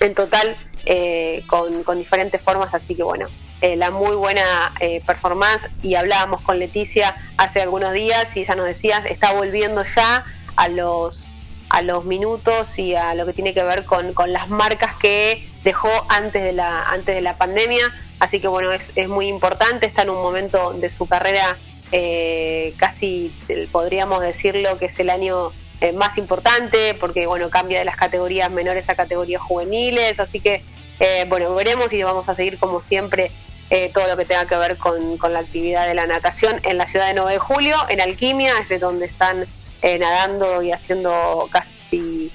en total, eh, con, con, diferentes formas, así que bueno, eh, la muy buena performance y hablábamos con Leticia hace algunos días y ella nos decía, está volviendo ya a los a los minutos y a lo que tiene que ver con, con las marcas que dejó antes de la antes de la pandemia. Así que bueno es, es muy importante está en un momento de su carrera eh, casi podríamos decirlo que es el año eh, más importante porque bueno cambia de las categorías menores a categorías juveniles. Así que eh, bueno veremos y vamos a seguir como siempre todo lo que tenga que ver con, la actividad de la natación en la ciudad de 9 de julio en Alquimia es de donde están nadando y haciendo casi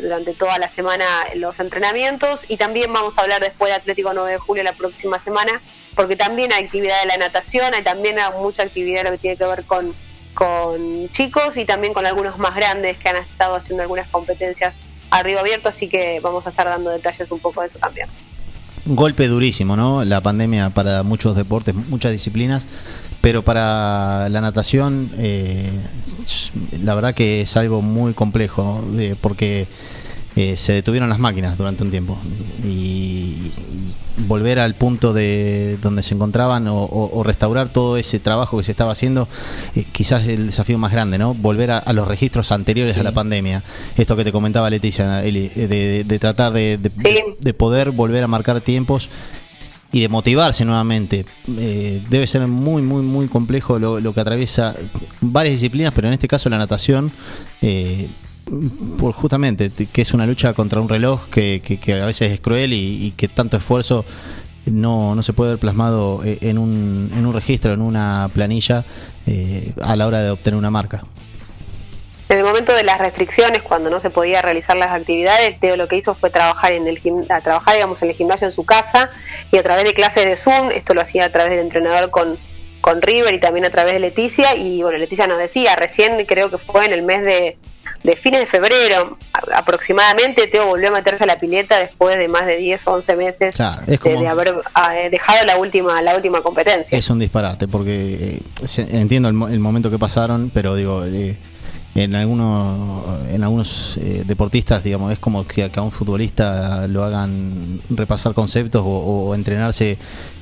durante toda la semana los entrenamientos. Y también vamos a hablar después de Atlético 9 de julio la próxima semana porque también hay actividad de la natación, hay también mucha actividad lo que tiene que ver con, con chicos y también con algunos más grandes que han estado haciendo algunas competencias a río abierto, así que vamos a estar dando detalles un poco de eso también. Un golpe durísimo, ¿no? La pandemia para muchos deportes, muchas disciplinas, pero para la natación, eh, la verdad que es algo muy complejo, eh, porque eh, se detuvieron las máquinas durante un tiempo. Y, volver al punto de donde se encontraban o, restaurar todo ese trabajo que se estaba haciendo eh, quizás el desafío más grande no volver a, los registros anteriores a la pandemia. Esto que te comentaba Leticia eh, de, tratar de, poder volver a marcar tiempos y de motivarse nuevamente. debe ser muy, muy, muy complejo lo, lo, que atraviesa varias disciplinas, pero en este caso la natación por justamente que es una lucha contra un reloj que, a veces es cruel y, que tanto esfuerzo no, no, se puede ver plasmado eh, en un, en un registro, en una planilla eh, a la hora de obtener una marca. En el momento de las restricciones, cuando no se podía realizar las actividades, Teo lo que hizo fue trabajar en el trabajar digamos en el gimnasio en su casa y a través de clases de Zoom, esto lo hacía a través del entrenador con, con River y también a través de Leticia y bueno, Leticia nos decía, recién creo que fue en el mes de de fines de febrero aproximadamente, Teo volvió a meterse a la pileta después de más de 10 o 11 meses de, haber ah, eh, dejado la última la última competencia. Es un disparate, porque eh, entiendo el, momento que pasaron, pero digo, eh, en algunos, en algunos deportistas, digamos, es como que, a un futbolista lo hagan repasar conceptos o, entrenarse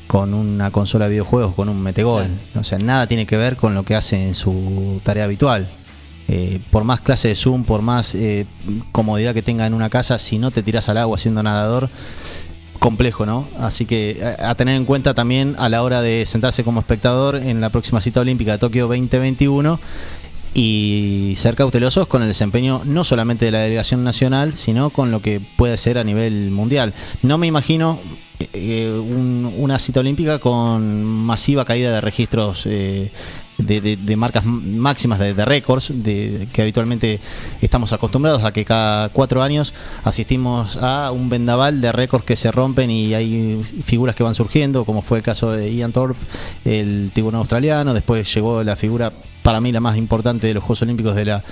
con una consola de videojuegos, con un metegol. O sea, nada tiene que ver con lo que hace en su tarea habitual. Eh, por más clase de Zoom, por más eh, comodidad que tenga en una casa, si no te tiras al agua siendo nadador, complejo, ¿no? Así que a, tener en cuenta también a la hora de sentarse como espectador en la próxima cita olímpica de Tokio 2021 y ser cautelosos con el desempeño no solamente de la delegación nacional, sino con lo que puede ser a nivel mundial. No me imagino eh, una cita olímpica con masiva caída de registros de, marcas máximas de, récords, de, que habitualmente estamos acostumbrados a que cada cuatro años asistimos a un vendaval de récords que se rompen y hay figuras que van surgiendo, como fue el caso de Ian Thorpe, el tiburón australiano, después llegó la figura para mí la más importante de los Juegos Olímpicos de la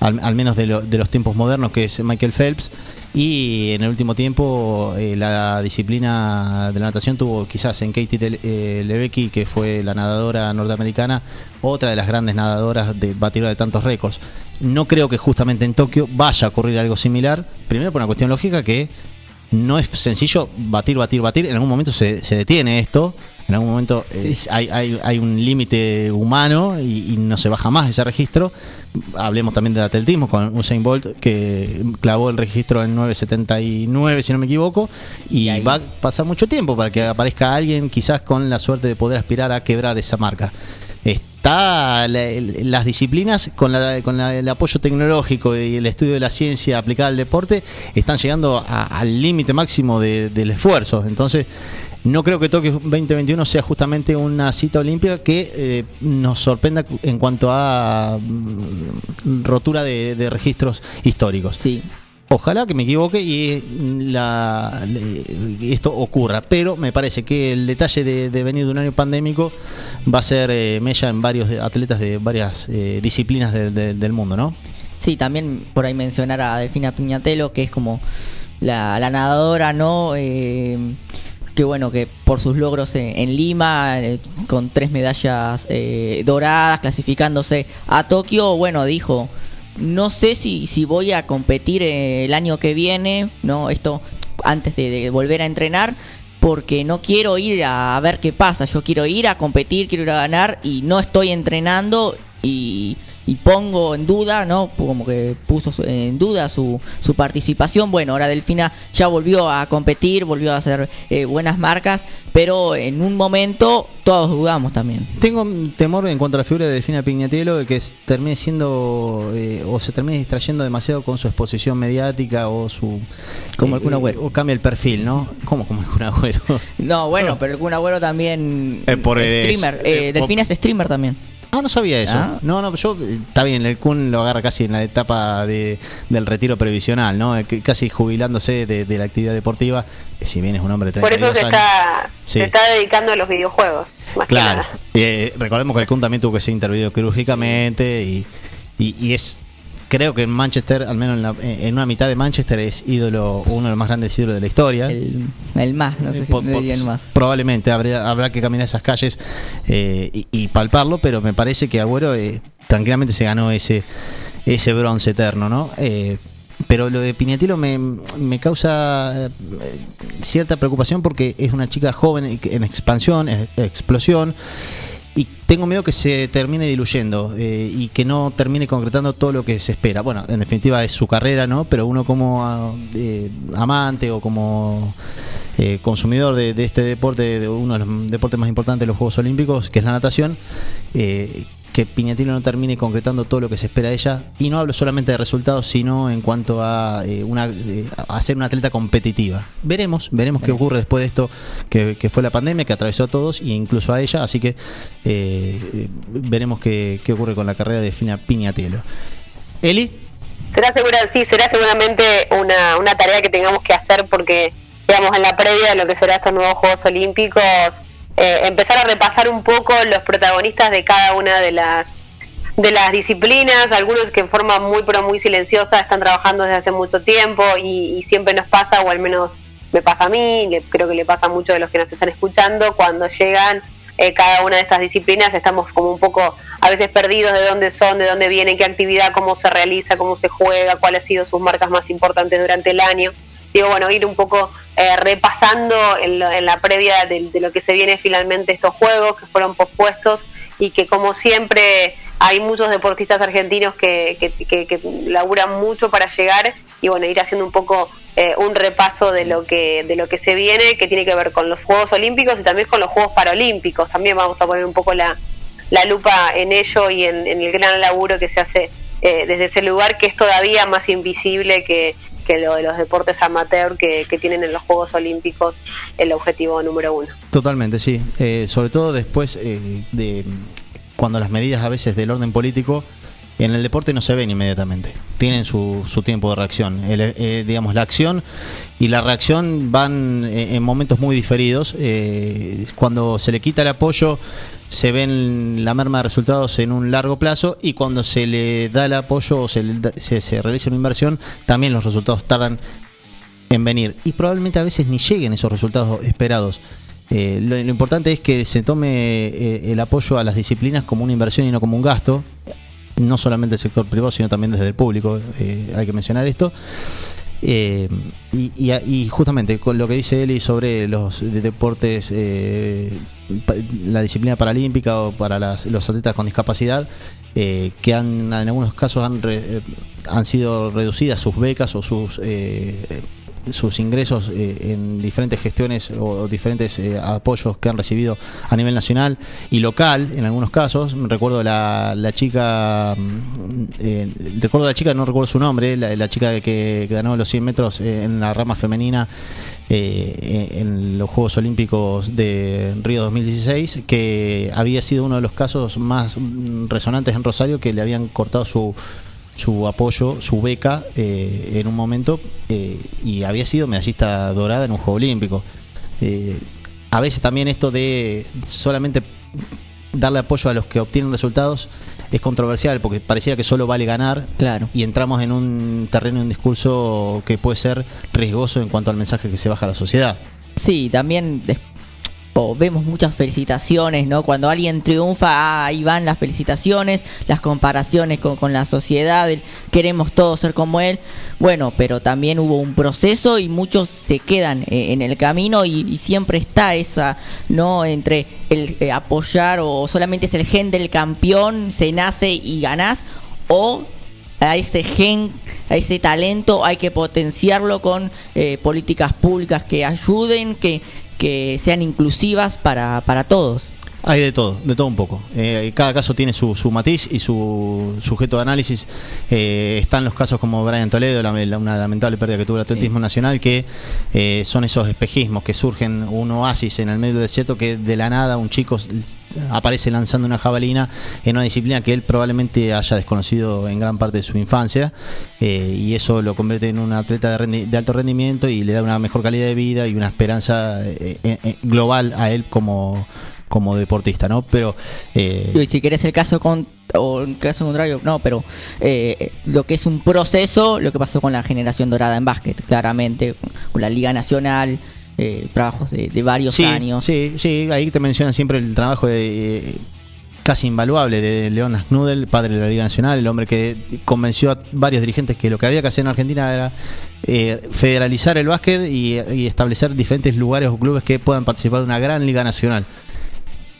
al, menos de, los tiempos modernos, que es Michael Phelps. Y en el último tiempo eh, la disciplina de la natación tuvo quizás en Katie eh, Lebecky, que fue la nadadora norteamericana, otra de las grandes nadadoras de batidora de tantos récords. No creo que justamente en Tokio vaya a ocurrir algo similar, primero por una cuestión lógica que no es sencillo batir, batir, batir, en algún momento se, se detiene esto En algún momento es- hay, hay- hay un límite humano y, y no se baja más ese registro. Hablemos también del atletismo con Usain Bolt, que clavó el registro en 9.79, si no me equivoco, y, va a pasar mucho tiempo para que aparezca alguien quizás con la suerte de poder aspirar a quebrar esa marca. Está la- las disciplinas con, la- con la- el apoyo tecnológico y el estudio de la ciencia aplicada al deporte están llegando a- al límite máximo de- del esfuerzo. Entonces, no creo que Tokio 2021 sea justamente una cita olímpica que eh, nos sorprenda en cuanto a mm, rotura de, de registros históricos. Sí. Ojalá que me equivoque y la, esto ocurra, pero me parece que el detalle de, de venir de un año pandémico va a ser eh, mella en varios atletas de varias eh, disciplinas de- de- del mundo, ¿no? Sí, también por ahí mencionar a Delfina Piñatelo, que es como la, la nadadora, ¿no? Eh, que bueno, que por sus logros en, Lima, eh, con tres medallas eh, doradas, clasificándose a Tokio, bueno, dijo, no sé si, si voy a competir eh, el año que viene, ¿no? Esto antes de, de volver a entrenar, porque no quiero ir a, a ver qué pasa, yo quiero ir a competir, quiero ir a ganar y no estoy entrenando y, y pongo en duda, ¿no? Como que puso en duda su, su participación. Bueno, ahora Delfina ya volvió a competir, volvió a hacer eh, buenas marcas, pero en un momento todos dudamos también. Tengo temor en cuanto a la figura de Delfina Pignatielo de que termine siendo eh, o se termine distrayendo demasiado con su exposición mediática o su Como el Kun Agüero. o cambia el perfil, ¿no? ¿Cómo como el Kun Agüero? No, bueno, pero el Kun Agüero también Eh, por, eh, streamer, eh, eh, Delfina es streamer también. Ah, no sabía eso. Ah. No, no, yo está bien, el Kun lo agarra casi en la etapa de, del retiro previsional, ¿no? Eh, que- Casi jubilándose de, de la actividad deportiva, eh, si bien es un hombre de Por 32 eso se años. está, Sí. se está dedicando a los videojuegos. Más que Claro. nada. Eh, recordemos que el Kun también tuvo que ser intervenido quirúrgicamente y, y- y es, creo que en Manchester, al menos en, la- en una mitad de Manchester, es ídolo, uno de los más grandes ídolos de la historia. El, el más, no sé si Po- po- diría el más. Probablemente habrá, habrá que caminar esas calles eh, y, y palparlo, pero me parece que Agüero eh, tranquilamente se ganó ese, ese bronce eterno, ¿no? Eh, pero lo de Piñatilo me, me causa eh, cierta preocupación porque es una chica joven en expansión, en explosión. Y tengo miedo que se termine diluyendo eh, y que no termine concretando todo lo que se espera. Bueno, en definitiva es su carrera, ¿no? Pero uno como amante o como eh, consumidor de, de este deporte, de uno de los deportes más importantes de los Juegos Olímpicos, que es la natación, eh, que Piñatino no termine concretando todo lo que se espera de ella. Y no hablo solamente de resultados, sino en cuanto a, eh, una, eh, a ser una atleta competitiva. Veremos, veremos qué ocurre después de esto que, que fue la pandemia, que atravesó a todos e incluso a ella. Así que eh, eh, veremos qué, qué ocurre con la carrera de Fina Piñatielo. Eli. Será segura, sí, será seguramente una, una tarea que tengamos que hacer porque, digamos, en la previa de lo que será estos nuevos Juegos Olímpicos, eh, empezar a repasar un poco los protagonistas de cada una de las de las disciplinas, algunos que en forma muy pero muy silenciosa están trabajando desde hace mucho tiempo y, siempre nos pasa, o al menos me pasa a mí, le- creo que le pasa a muchos de los que nos están escuchando, cuando llegan eh, cada una de estas disciplinas estamos como un poco a veces perdidos de dónde son, de dónde vienen, qué actividad, cómo se realiza, cómo se juega, cuáles han sido sus marcas más importantes durante el año. Digo, bueno, ir un poco eh, repasando en, lo- en la previa de, de lo que se viene finalmente estos juegos que fueron pospuestos y que como siempre hay muchos deportistas argentinos que, que, laburan mucho para llegar y bueno, ir haciendo un poco eh, un repaso de lo que de lo que se viene, que tiene que ver con los Juegos Olímpicos y también con los Juegos Paralímpicos. También vamos a poner un poco la, la lupa en ello y en, en el gran laburo que se hace eh, desde ese lugar, que es todavía más invisible que, que lo de los deportes amateur que, tienen en los Juegos Olímpicos el objetivo número uno. Totalmente, sí. Eh, sobre todo después eh, de cuando las medidas a veces del orden político en el deporte no se ven inmediatamente. Tienen su, su tiempo de reacción. Eh, digamos, la acción y la reacción van en momentos muy diferidos. Cuando se le quita el apoyo se ven la merma de resultados en un largo plazo y cuando se le da el apoyo o se, da- se, realiza una inversión, también los resultados tardan en venir y probablemente a veces ni lleguen esos resultados esperados. Eh, lo, importante es que se tome eh, el apoyo a las disciplinas como una inversión y no como un gasto, no solamente del sector privado, sino también desde el público, eh, hay que mencionar esto. Eh, y, y- y justamente con lo que dice Eli sobre los de- deportes, eh, la disciplina paralímpica o para las- los atletas con discapacidad, eh, que han en algunos casos han, re- eh, han sido reducidas sus becas o sus eh, sus ingresos eh, en diferentes gestiones o diferentes eh, apoyos que han recibido a nivel nacional y local en algunos casos. Recuerdo la, la chica, mm, eh, recuerdo la chica, no recuerdo su nombre, la, chica que, que ganó los 100 metros eh, en la rama femenina eh, en los Juegos Olímpicos de Río 2016, que había sido uno de los casos más mm, resonantes en Rosario, que le habían cortado su, su apoyo, su beca eh, en un momento eh, y había sido medallista dorada en un Juego Olímpico. Eh, a veces también esto de solamente darle apoyo a los que obtienen resultados es controversial porque pareciera que solo vale ganar Claro. y entramos en un terreno, un discurso que puede ser riesgoso en cuanto al mensaje que se baja a la sociedad. Sí, también des- vemos muchas felicitaciones, ¿no? Cuando alguien triunfa, ah, ahí van las felicitaciones, las comparaciones con, con la sociedad, queremos todos ser como él. Bueno, pero también hubo un proceso y muchos se quedan eh, en el camino y, y siempre está esa, ¿no? Entre el eh, apoyar o solamente es el gen del campeón, se nace y ganás, o a ese gen, a ese talento, hay que potenciarlo con eh, políticas públicas que ayuden, que, que sean inclusivas para, para todos. Hay de todo, de todo un poco. Eh, cada caso tiene su, su matiz y su sujeto de análisis. Eh, están los casos como Brian Toledo, la- la- una lamentable pérdida que tuvo el atletismo nacional, que eh, son esos espejismos que surgen un oasis en el medio del desierto que de la nada un chico aparece lanzando una jabalina en una disciplina que él probablemente haya desconocido en gran parte de su infancia eh, y eso lo convierte en un atleta de, rendi- de alto rendimiento y le da una mejor calidad de vida y una esperanza eh, global a él como como deportista, ¿no? Pero eh, Y si querés el caso con o el caso contrario, no, pero eh, lo que es un proceso, lo que pasó con la generación dorada en básquet, claramente, con, la Liga Nacional, eh, trabajos de, de varios sí, años. Sí, sí, ahí te mencionan siempre el trabajo de, eh, casi invaluable de León Asnudel, padre de la Liga Nacional, el hombre que convenció a varios dirigentes que lo que había que hacer en Argentina era eh, federalizar el básquet y, y establecer diferentes lugares o clubes que puedan participar de una gran Liga Nacional.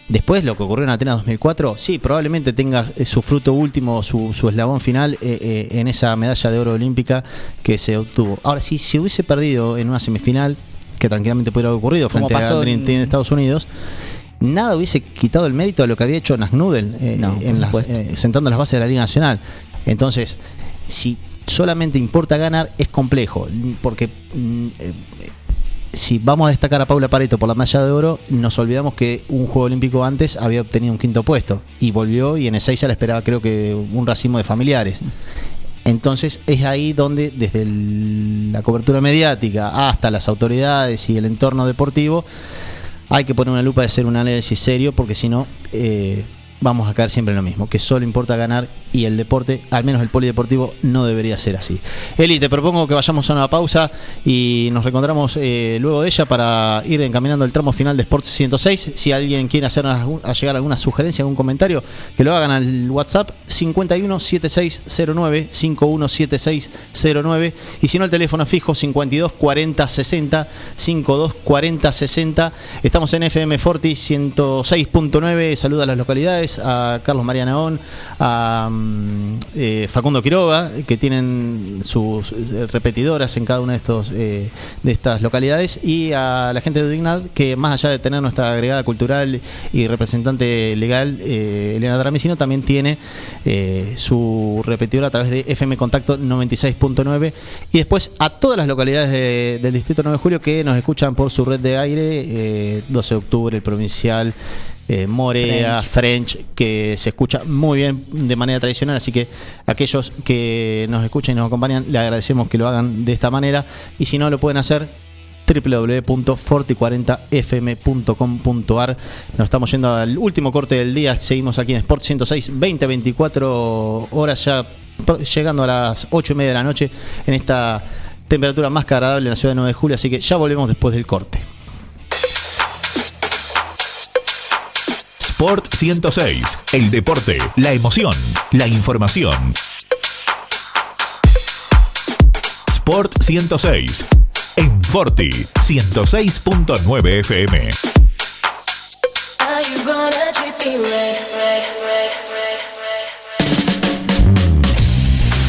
Después, lo que ocurrió en Atenas 2004, sí, probablemente tenga eh, su fruto último, su, su eslabón final eh, eh, en esa medalla de oro olímpica que se obtuvo. Ahora, si se hubiese perdido en una semifinal, que tranquilamente pudiera haber ocurrido frente a Dream en- Team de Estados Unidos, nada hubiese quitado el mérito de lo que había hecho Nasnudel eh, No, por en las, supuesto. sentando las bases de la Liga Nacional. Entonces, si solamente importa ganar, es complejo, porque mm, si vamos a destacar a Paula Pareto por la medalla de oro, nos olvidamos que un Juego Olímpico antes había obtenido un quinto puesto y volvió y en Ezeiza la esperaba creo que un racimo de familiares. Entonces es ahí donde desde la cobertura mediática hasta las autoridades y el entorno deportivo hay que poner una lupa de hacer un análisis serio porque si no eh, vamos a caer siempre en lo mismo, que solo importa ganar y el deporte, al menos el polideportivo, no debería ser así. Eli, te propongo que vayamos a una pausa y nos reencontramos eh, luego de ella para ir encaminando el tramo final de Sports 106. Si alguien quiere hacer a llegar alguna sugerencia, algún comentario, que lo hagan al WhatsApp 517609 517609 y si no el teléfono fijo 52 40 60 52 40 60. Estamos en FM Forti 106.9. Saluda a las localidades, a Carlos María Naón, a mm, eh, Facundo Quiroga, que tienen sus eh, repetidoras en cada una de estos eh, de estas localidades y a la gente de Dignad que más allá de tener nuestra agregada cultural y representante legal Elena Dramicino también tiene su repetidora a través de FM Contacto 96.9 y después a todas las localidades de- del Distrito 9 de Julio que nos escuchan por su red de aire eh, 12 de octubre, el provincial eh, Morea, French. que se escucha muy bien de manera tradicional, así que aquellos que nos escuchan y nos acompañan, le agradecemos que lo hagan de esta manera y si no lo pueden hacer www.forti40fm.com.ar Nos estamos yendo al último corte del día, seguimos aquí en Sport 106, 20, 24 horas ya llegando a las 8 y media de la noche en esta temperatura más que agradable en la ciudad de 9 de julio, así que ya volvemos después del corte. Sport 106. El deporte, la emoción, la información. Sport 106. En Forti 106.9 FM.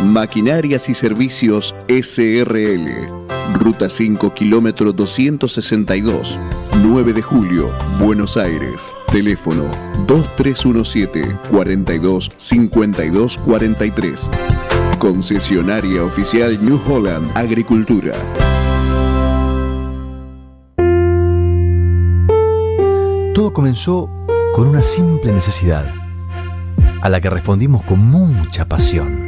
Maquinarias y Servicios SRL. Ruta 5, kilómetro 262, 9 de julio, Buenos Aires. Teléfono 2317 42 52 43. Concesionaria oficial New Holland Agricultura. Todo comenzó con una simple necesidad, a la que respondimos con mucha pasión,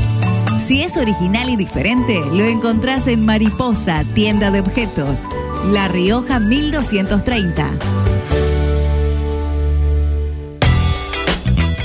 Si es original y diferente, lo encontrás en Mariposa, tienda de objetos. La Rioja 1230.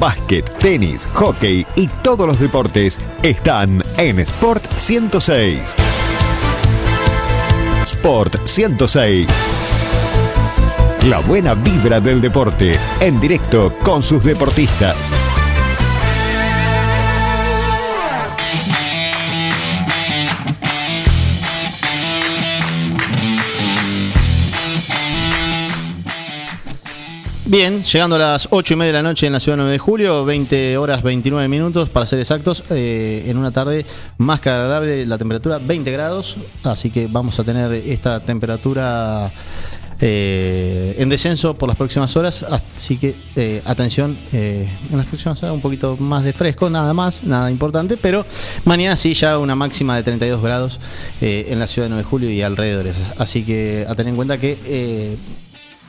Básquet, tenis, hockey y todos los deportes están en Sport 106. Sport 106. La buena vibra del deporte en directo con sus deportistas. Bien, llegando a las 8 y media de la noche en la ciudad 9 de julio, 20 horas 29 minutos para ser exactos, eh, en una tarde más que agradable, la temperatura 20 grados, así que vamos a tener esta temperatura eh, en descenso por las próximas horas, así que eh, atención, eh, en las próximas horas un poquito más de fresco, nada más, nada importante, pero mañana sí ya una máxima de 32 grados en la ciudad de 9 de julio y alrededores, así que a tener en cuenta que...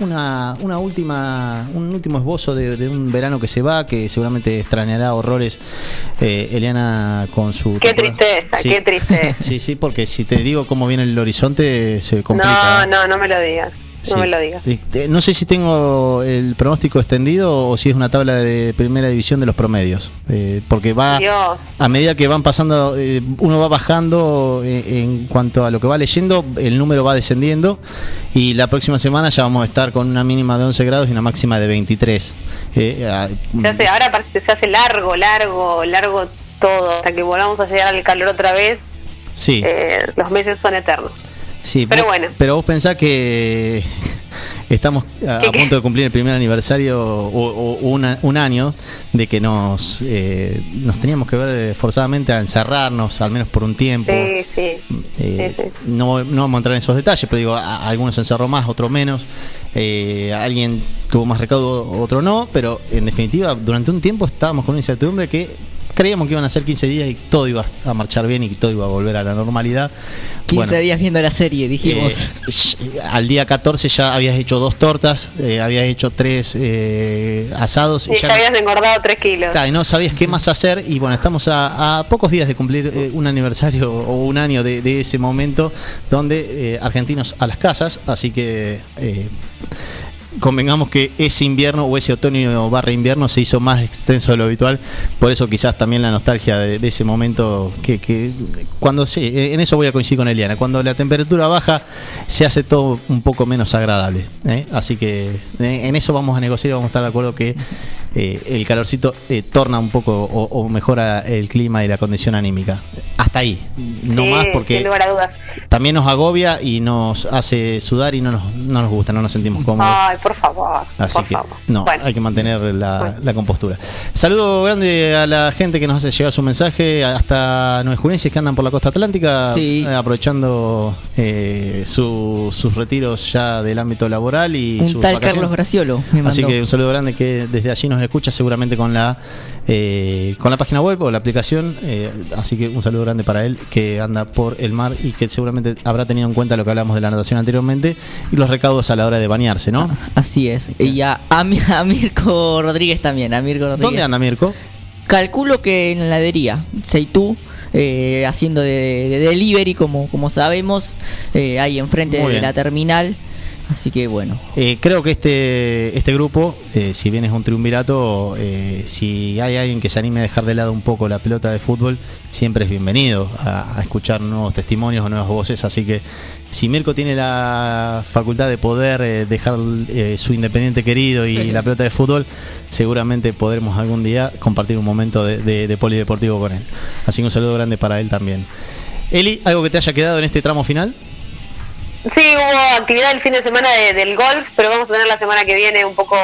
eh, una, una última, un último esbozo de, de un verano que se va, que seguramente extrañará horrores eh, Eliana con su... Qué tristeza, Sí. qué tristeza. sí, sí, porque si te digo cómo viene el horizonte se complica. No, no, no me lo digas. No me lo digas. Eh, No sé si tengo el pronóstico extendido o si es una tabla de primera división de los promedios. Eh, porque va Dios. a medida que van pasando, eh, uno va bajando eh, en cuanto a lo que va leyendo, el número va descendiendo y la próxima semana ya vamos a estar con una mínima de 11 grados y una máxima de 23. Eh, ah, Se hace, ahora parece se hace largo, largo, largo todo, hasta que volvamos a llegar al calor otra vez. sí, eh, los meses son eternos. Sí. pero vos- bueno. Pero vos pensás que estamos a, punto de cumplir el primer aniversario o, o una- un año de que nos, eh, nos teníamos que ver eh, forzadamente a encerrarnos, al menos por un tiempo. Sí, sí. Eh, sí, sí. No, no vamos a entrar en esos detalles, pero digo, a- a algunos se encerró más, otros menos. Eh, alguien tuvo más recaudo, otro no. Pero en definitiva, durante un tiempo estábamos con una incertidumbre que creíamos que iban a ser 15 días y todo iba a marchar bien y que todo iba a volver a la normalidad. 15 Bueno, días viendo la serie, dijimos. eh, al día 14 ya habías hecho dos tortas, eh, habías hecho tres eh, asados. Y ya no- habías engordado 3 kilos. Claro, y no sabías qué más hacer y bueno, estamos a, a pocos días de cumplir eh, un aniversario o un año de, de ese momento donde eh, argentinos a las casas, así que eh, convengamos que ese invierno o ese otoño barra invierno se hizo más extenso de lo habitual, por eso quizás también la nostalgia de, ese momento que, que cuando sí, eh, en eso voy a coincidir con Eliana, cuando la temperatura baja se hace todo un poco menos agradable, ¿eh? así que eh, en eso vamos a negociar y vamos a estar de acuerdo que eh, el calorcito eh, torna un poco o, o mejora el clima y la condición anímica. Hasta ahí, no Sí, más Sin porque lugar a dudas. también nos agobia y nos hace sudar y no nos, no nos gusta, no nos sentimos cómodos. Ay, por favor. Así por que favor. no, hay que mantener la, la compostura. Saludo grande a la gente que nos hace llegar su mensaje, hasta nuevejurenses que andan por la costa atlántica, Sí. eh, aprovechando eh, su- sus retiros ya del ámbito laboral y Un sus tal vacaciones. Carlos Graciolo me Así mandó. que un saludo grande que desde allí nos escucha seguramente con la eh, con la página web o la aplicación. eh, así que un saludo grande para él que anda por el mar y que seguramente habrá tenido en cuenta lo que hablamos de la natación anteriormente y los recaudos a la hora de bañarse, ¿no? Así es. Y a, a, a Mirko Rodríguez también. A Mirko Rodríguez. ¿Dónde anda Mirko? Calculo que en la heladería. Seitú. eh, haciendo de, de delivery como, como sabemos eh, ahí enfrente de la terminal así que bueno Eh, creo que este, este grupo, eh, si bien es un triunvirato, eh, si hay alguien que se anime a dejar de lado un poco la pelota de fútbol, siempre es bienvenido a, escuchar nuevos testimonios o nuevas voces. Así que si Mirko tiene la facultad de poder eh, dejar eh, su independiente querido y la pelota de fútbol, seguramente podremos algún día compartir un momento de, de- de polideportivo con él. Así que un saludo grande para él también. Eli, ¿algo que te haya quedado en este tramo final? Sí, hubo actividad el fin de semana de- del golf, pero vamos a tener la semana que viene un poco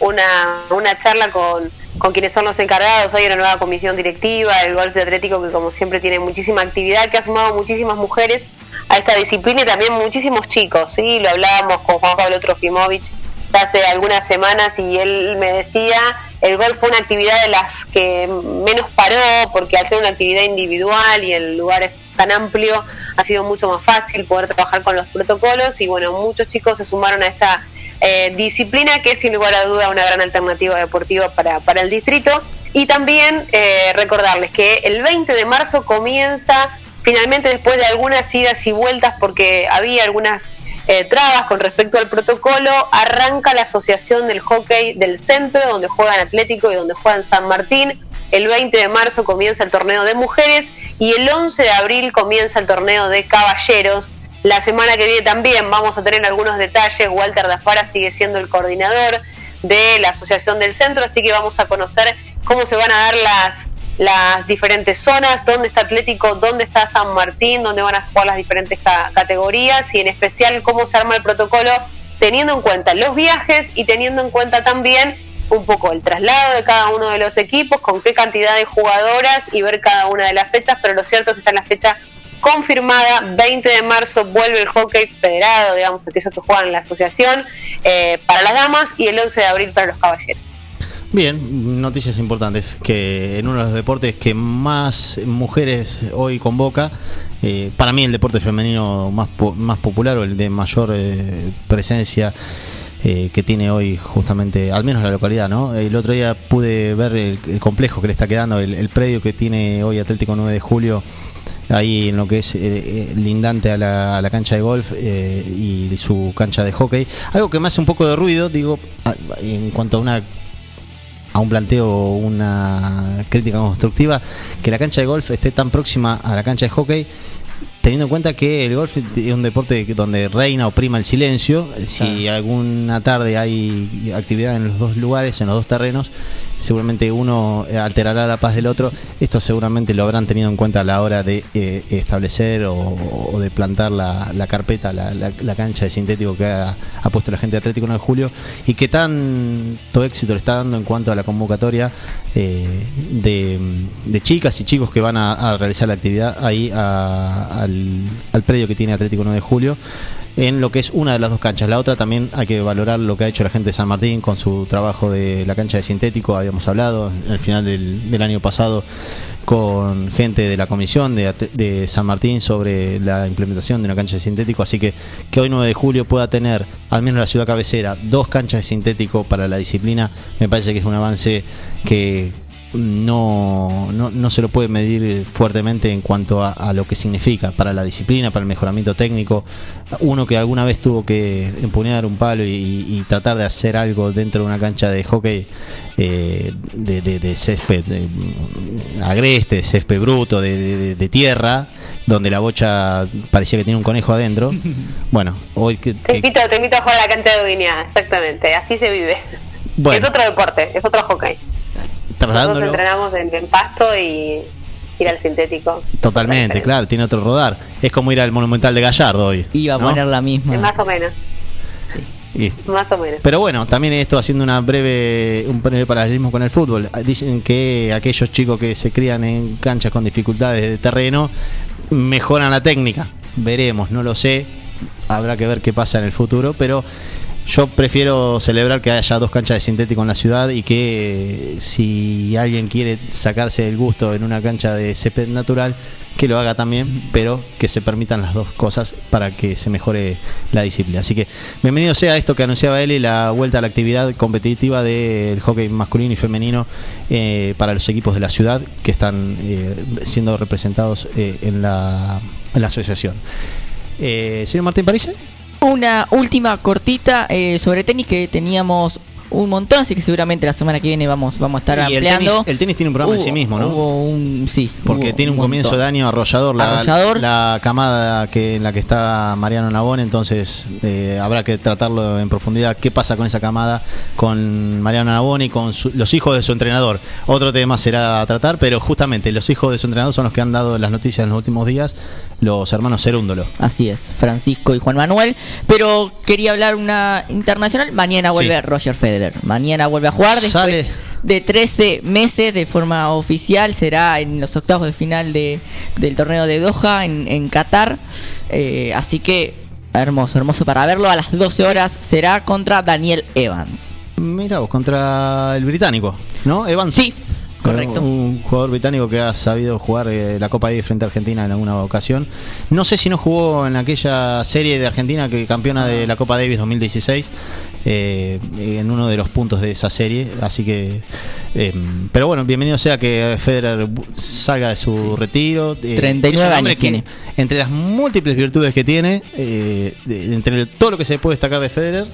una, una charla con, con quienes son los encargados. Hay una nueva comisión directiva del golf de Atlético que como siempre tiene muchísima actividad, que ha sumado muchísimas mujeres a esta disciplina y también muchísimos chicos. ¿sí? Lo hablábamos con Juan Pablo Trofimovich hace algunas semanas y él me decía, el golf fue una actividad de las que menos paró porque al ser una actividad individual y el lugar es tan amplio, ha sido mucho más fácil poder trabajar con los protocolos y bueno, muchos chicos se sumaron a esta eh, disciplina que es sin lugar a duda una gran alternativa deportiva para, para el distrito. Y también eh, recordarles que el 20 de marzo comienza finalmente después de algunas idas y vueltas porque había algunas eh, trabas con respecto al protocolo, arranca la asociación del hockey del centro, donde juegan Atlético y donde juegan San Martín. El 20 de marzo comienza el torneo de mujeres y el 11 de abril comienza el torneo de caballeros. La semana que viene también vamos a tener algunos detalles. Walter Dafara sigue siendo el coordinador de la asociación del centro, así que vamos a conocer cómo se van a dar las las diferentes zonas, dónde está Atlético, dónde está San Martín, dónde van a jugar las diferentes ca- categorías y en especial cómo se arma el protocolo teniendo en cuenta los viajes y teniendo en cuenta también un poco el traslado de cada uno de los equipos, con qué cantidad de jugadoras y ver cada una de las fechas, pero lo cierto es que está en la fecha confirmada, 20 de marzo vuelve el hockey federado, digamos, aquellos que juegan en la asociación, eh, para las damas y el 11 de abril para los caballeros. Bien, noticias importantes, que en uno de los deportes que más mujeres hoy convoca, eh, para mí el deporte femenino más, más popular o el de mayor eh, presencia eh, que tiene hoy justamente, al menos la localidad, ¿no? El otro día pude ver el, complejo que le está quedando, el, predio que tiene hoy Atlético 9 de Julio, ahí en lo que es eh, eh, lindante a la, cancha de golf eh, y su cancha de hockey. Algo que me hace un poco de ruido, digo, a- en cuanto a una a un planteo una crítica constructiva, que la cancha de golf esté tan próxima a la cancha de hockey, teniendo en cuenta que el golf es un deporte donde reina o prima el silencio. Si alguna tarde hay actividad en los dos lugares, en los dos terrenos, seguramente uno eh, alterará la paz del otro. Esto seguramente lo habrán tenido en cuenta a la hora de eh, establecer o, o de plantar la, la carpeta, la, la- cancha de sintético que ha, puesto la gente de Atlético 9 de Julio y que tanto éxito le está dando en cuanto a la convocatoria eh, de, de chicas y chicos que van a, a realizar la actividad ahí a- al, al predio que tiene Atlético 9 de Julio en lo que es una de las dos canchas. La otra también hay que valorar lo que ha hecho la gente de San Martín con su trabajo de la cancha de sintético, habíamos hablado en el final del, del año pasado con gente de la comisión de, de San Martín sobre la implementación de una cancha de sintético, así que que hoy 9 de julio pueda tener, al menos la ciudad cabecera, dos canchas de sintético para la disciplina, me parece que es un avance que no, no, no se lo puede medir fuertemente en cuanto a, a lo que significa para la disciplina, para el mejoramiento técnico. Uno que alguna vez tuvo que empuñar un palo y, y tratar de hacer algo dentro de una cancha de hockey eh, de, de- de césped de, mm, agreste, césped bruto, de, de- de- de tierra, donde la bocha parecía que tenía un conejo adentro. Bueno, hoy que, Te invito, te invito a jugar a la cancha de Duña, exactamente, así se vive. Bueno. Es otro deporte, es otro hockey. Nosotros entrenamos en, en pasto y ir al sintético. totalmente, claro, tiene otro rodar. Es como ir al Monumental de Gallardo hoy. Iba a poner la misma. Es más o menos, Y- más o menos. Pero bueno, también esto haciendo una breve un breve paralelismo con el fútbol. Dicen que aquellos chicos que se crían en canchas con dificultades de terreno mejoran la técnica. Veremos, no lo sé. Habrá que ver qué pasa en el futuro, pero yo prefiero celebrar que haya dos canchas de sintético en la ciudad y que eh, si alguien quiere sacarse el gusto en una cancha de césped natural, que lo haga también, pero que se permitan las dos cosas para que se mejore la disciplina. Así que bienvenido sea esto que anunciaba Eli, la vuelta a la actividad competitiva del hockey masculino y femenino eh, para los equipos de la ciudad que están eh, siendo representados eh, en, la, en la asociación. Eh, señor Martín París. Una última cortita eh, sobre tenis que teníamos un montón, así que seguramente la semana que viene vamos, vamos a estar Y el ampliando. tenis, el tenis tiene un programa en sí mismo, ¿no? hubo un, sí, Porque tiene un, comienzo de año arrollador la, Arrollador. la camada que en la que está Mariano Nabón, entonces eh, habrá que tratarlo en profundidad. ¿Qué pasa con esa camada, con Mariano Nabón y con su- los hijos de su entrenador? Otro tema será a tratar, pero justamente los hijos de su entrenador son los que han dado las noticias en los últimos días, los hermanos Cerúndolo. Así es, Francisco y Juan Manuel. Pero quería hablar una internacional. Mañana vuelve Sí. Roger Federer. Mañana vuelve a jugar después Sale. de 13 meses de forma oficial. Será en los octavos de final de, del torneo de Doha en, en Qatar. Eh, así que hermoso, hermoso para verlo. A las 12 horas será contra Daniel Evans. Mira vos, contra el británico, ¿no? Evans. Sí, correcto. Un jugador británico que ha sabido jugar eh, la Copa Davis frente a Argentina en alguna ocasión. No sé si no jugó en aquella serie de Argentina que campeona de la Copa Davis 2016. Eh, en uno de los puntos de esa serie, así que, eh, pero bueno, bienvenido sea que Federer salga de su retiro. eh, 39 es un hombre años que, tiene. Entre las múltiples virtudes que tiene, eh, de- entre todo lo que se puede destacar de Federer,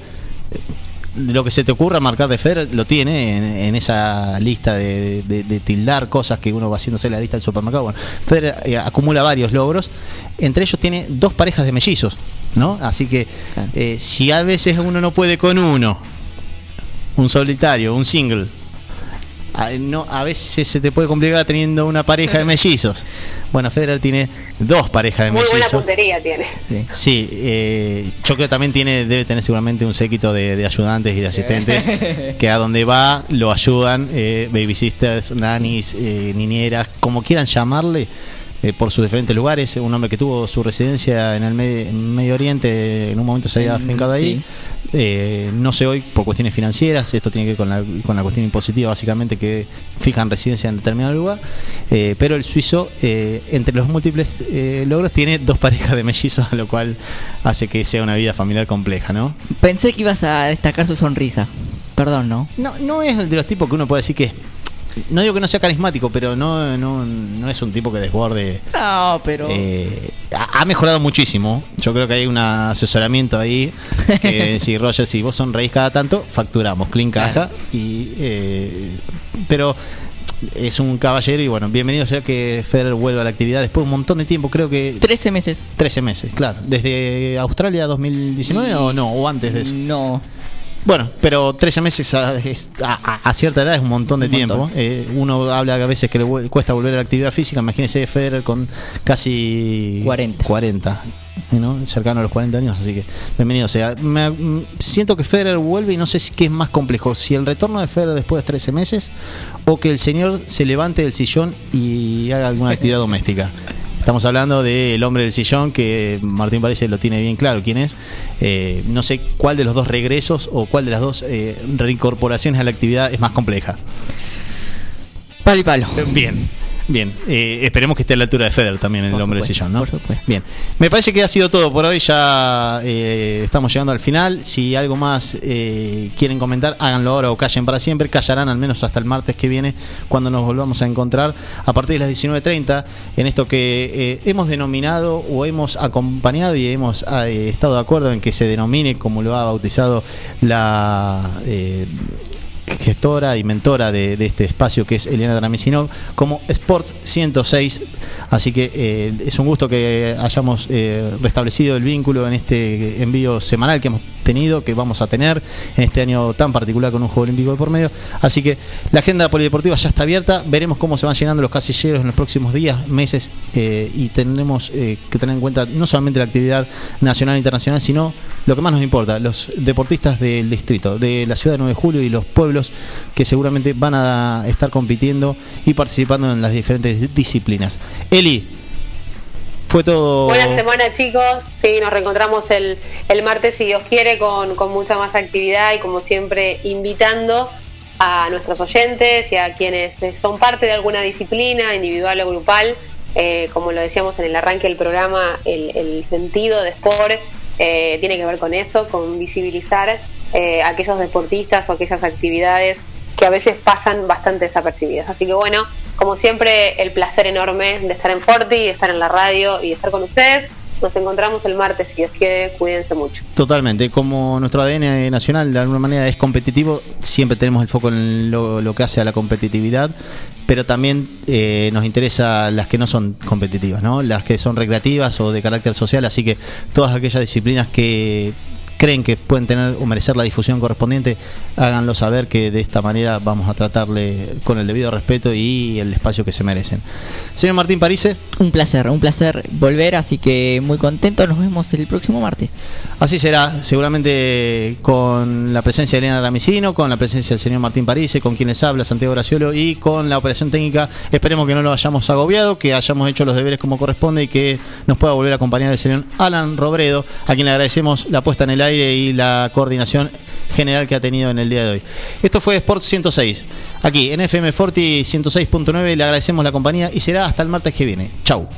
lo que se te ocurra marcar de Federer lo tiene en, en esa lista de, de- de tildar cosas que uno va haciéndose en la lista del supermercado. Bueno, Federer eh, acumula varios logros, entre ellos tiene dos parejas de mellizos, ¿no? Así que eh, si a veces uno no puede con uno, un solitario, un single, a, no, a veces se te puede complicar teniendo una pareja de mellizos. Bueno, Federer tiene dos parejas de Muy buena mellizos. puntería tiene. Sí, eh, yo creo que también tiene, debe tener seguramente un séquito de, de ayudantes y de asistentes que a donde va lo ayudan, eh, baby sisters, nannies, eh, niñeras, como quieran llamarle, eh, por sus diferentes lugares. Un hombre que tuvo su residencia en el en Medio Oriente, en un momento se había afincado ahí. sí. Eh, no sé hoy por cuestiones financieras, esto tiene que ver con la, con la cuestión impositiva básicamente que fijan residencia en determinado lugar, eh, pero el suizo eh, entre los múltiples eh, logros tiene dos parejas de mellizos, lo cual hace que sea una vida familiar compleja, ¿no? Pensé que ibas a destacar su sonrisa. Perdón, ¿no? No, no es de los tipos que uno puede decir que es no digo que no sea carismático, pero no, no, no es un tipo que desborde. No, pero. Eh, ha mejorado muchísimo. Yo creo que hay un asesoramiento ahí. Que si Roger, si vos sonreís cada tanto, facturamos, clean caja. Y, eh, pero es un caballero y bueno, bienvenido sea que Federer vuelva a la actividad después de un montón de tiempo, creo que 13 meses. 13 meses, claro. ¿Desde Australia 2019 o no? ¿O antes de eso? No. Bueno, pero 13 meses a, a- cierta edad es un montón de Un tiempo. montón. Eh, uno habla que a veces que le cuesta volver a la actividad física. Imagínese Federer con casi 40. 40, ¿no? cercano a los 40 años. Así que bienvenido sea. Me- mm, siento que Federer vuelve y no sé si qué es más complejo. Si el retorno de Federer después de 13 meses o que el señor se levante del sillón y haga alguna actividad doméstica. Estamos hablando del hombre del sillón, que Martín parece lo tiene bien claro quién es. Eh, no sé cuál de los dos regresos o cuál de las dos eh, reincorporaciones a la actividad es más compleja. Palo y palo. Bien, bien. Eh, esperemos que esté a la altura de Federer también, el Por hombre supuesto, del sillón, ¿no? por supuesto. Bien. Me parece que ha sido todo por hoy. Ya eh, estamos llegando al final. Si algo más eh, quieren comentar, háganlo ahora o callen para siempre. Callarán al menos hasta el martes que viene, cuando nos volvamos a encontrar a partir de las 19.30 en esto que eh, hemos denominado o hemos acompañado y hemos eh, estado de acuerdo en que se denomine, como lo ha bautizado la. Gestora y mentora de, de este espacio que es Eliana Dramisinov como Sports 106 así que eh, es un gusto que hayamos eh, restablecido el vínculo en este envío semanal que hemos tenido que vamos a tener en este año tan particular con un juego olímpico de por medio así que la agenda polideportiva ya está abierta veremos cómo se van llenando los casilleros en los próximos días meses eh, y tenemos eh, que tener en cuenta no solamente la actividad nacional e internacional sino lo que más nos importa los deportistas del distrito de la ciudad de 9 de julio y los pueblos que seguramente van a estar compitiendo y participando en las diferentes disciplinas. Eli, fue todo. Buena semana chicos, sí, nos reencontramos el, el martes si Dios quiere con, con mucha más actividad y como siempre invitando a nuestros oyentes y a quienes son parte de alguna disciplina, individual o grupal, eh, como lo decíamos en el arranque del programa, el, el sentido de sport eh, tiene que ver con eso, con visibilizar eh, aquellos deportistas o aquellas actividades que a veces pasan bastante desapercibidas. Así que bueno, como siempre, el placer enorme de estar en Forti, de estar en la radio y de estar con ustedes. Nos encontramos el martes, si Dios quiere, cuídense mucho. Totalmente, como nuestro ADN nacional de alguna manera es competitivo, siempre tenemos el foco en lo, lo que hace a la competitividad, pero también eh, nos interesa las que no son competitivas, ¿no? las que son recreativas o de carácter social, así que todas aquellas disciplinas que creen que pueden tener o merecer la difusión correspondiente, háganlo saber que de esta manera vamos a tratarle con el debido respeto y el espacio que se merecen. Señor Martín Parise. Un placer, un placer volver, así que muy contento. Nos vemos el próximo martes. Así será, seguramente con la presencia de Elena Ramicino, con la presencia del señor Martín Parise, con quienes habla Santiago Graciolo y con la operación técnica. Esperemos que no lo hayamos agobiado, que hayamos hecho los deberes como corresponde y que nos pueda volver a acompañar el señor Alan Robredo, a quien le agradecemos la puesta en el aire y la coordinación general que ha tenido en el día de hoy. Esto fue Sport 106, aquí en FM Forti 106.9. Le agradecemos la compañía y será hasta el martes que viene. Chau.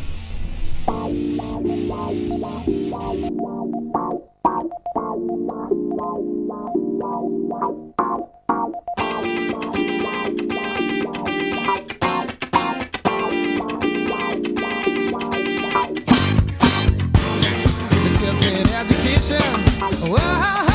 education. Whoa.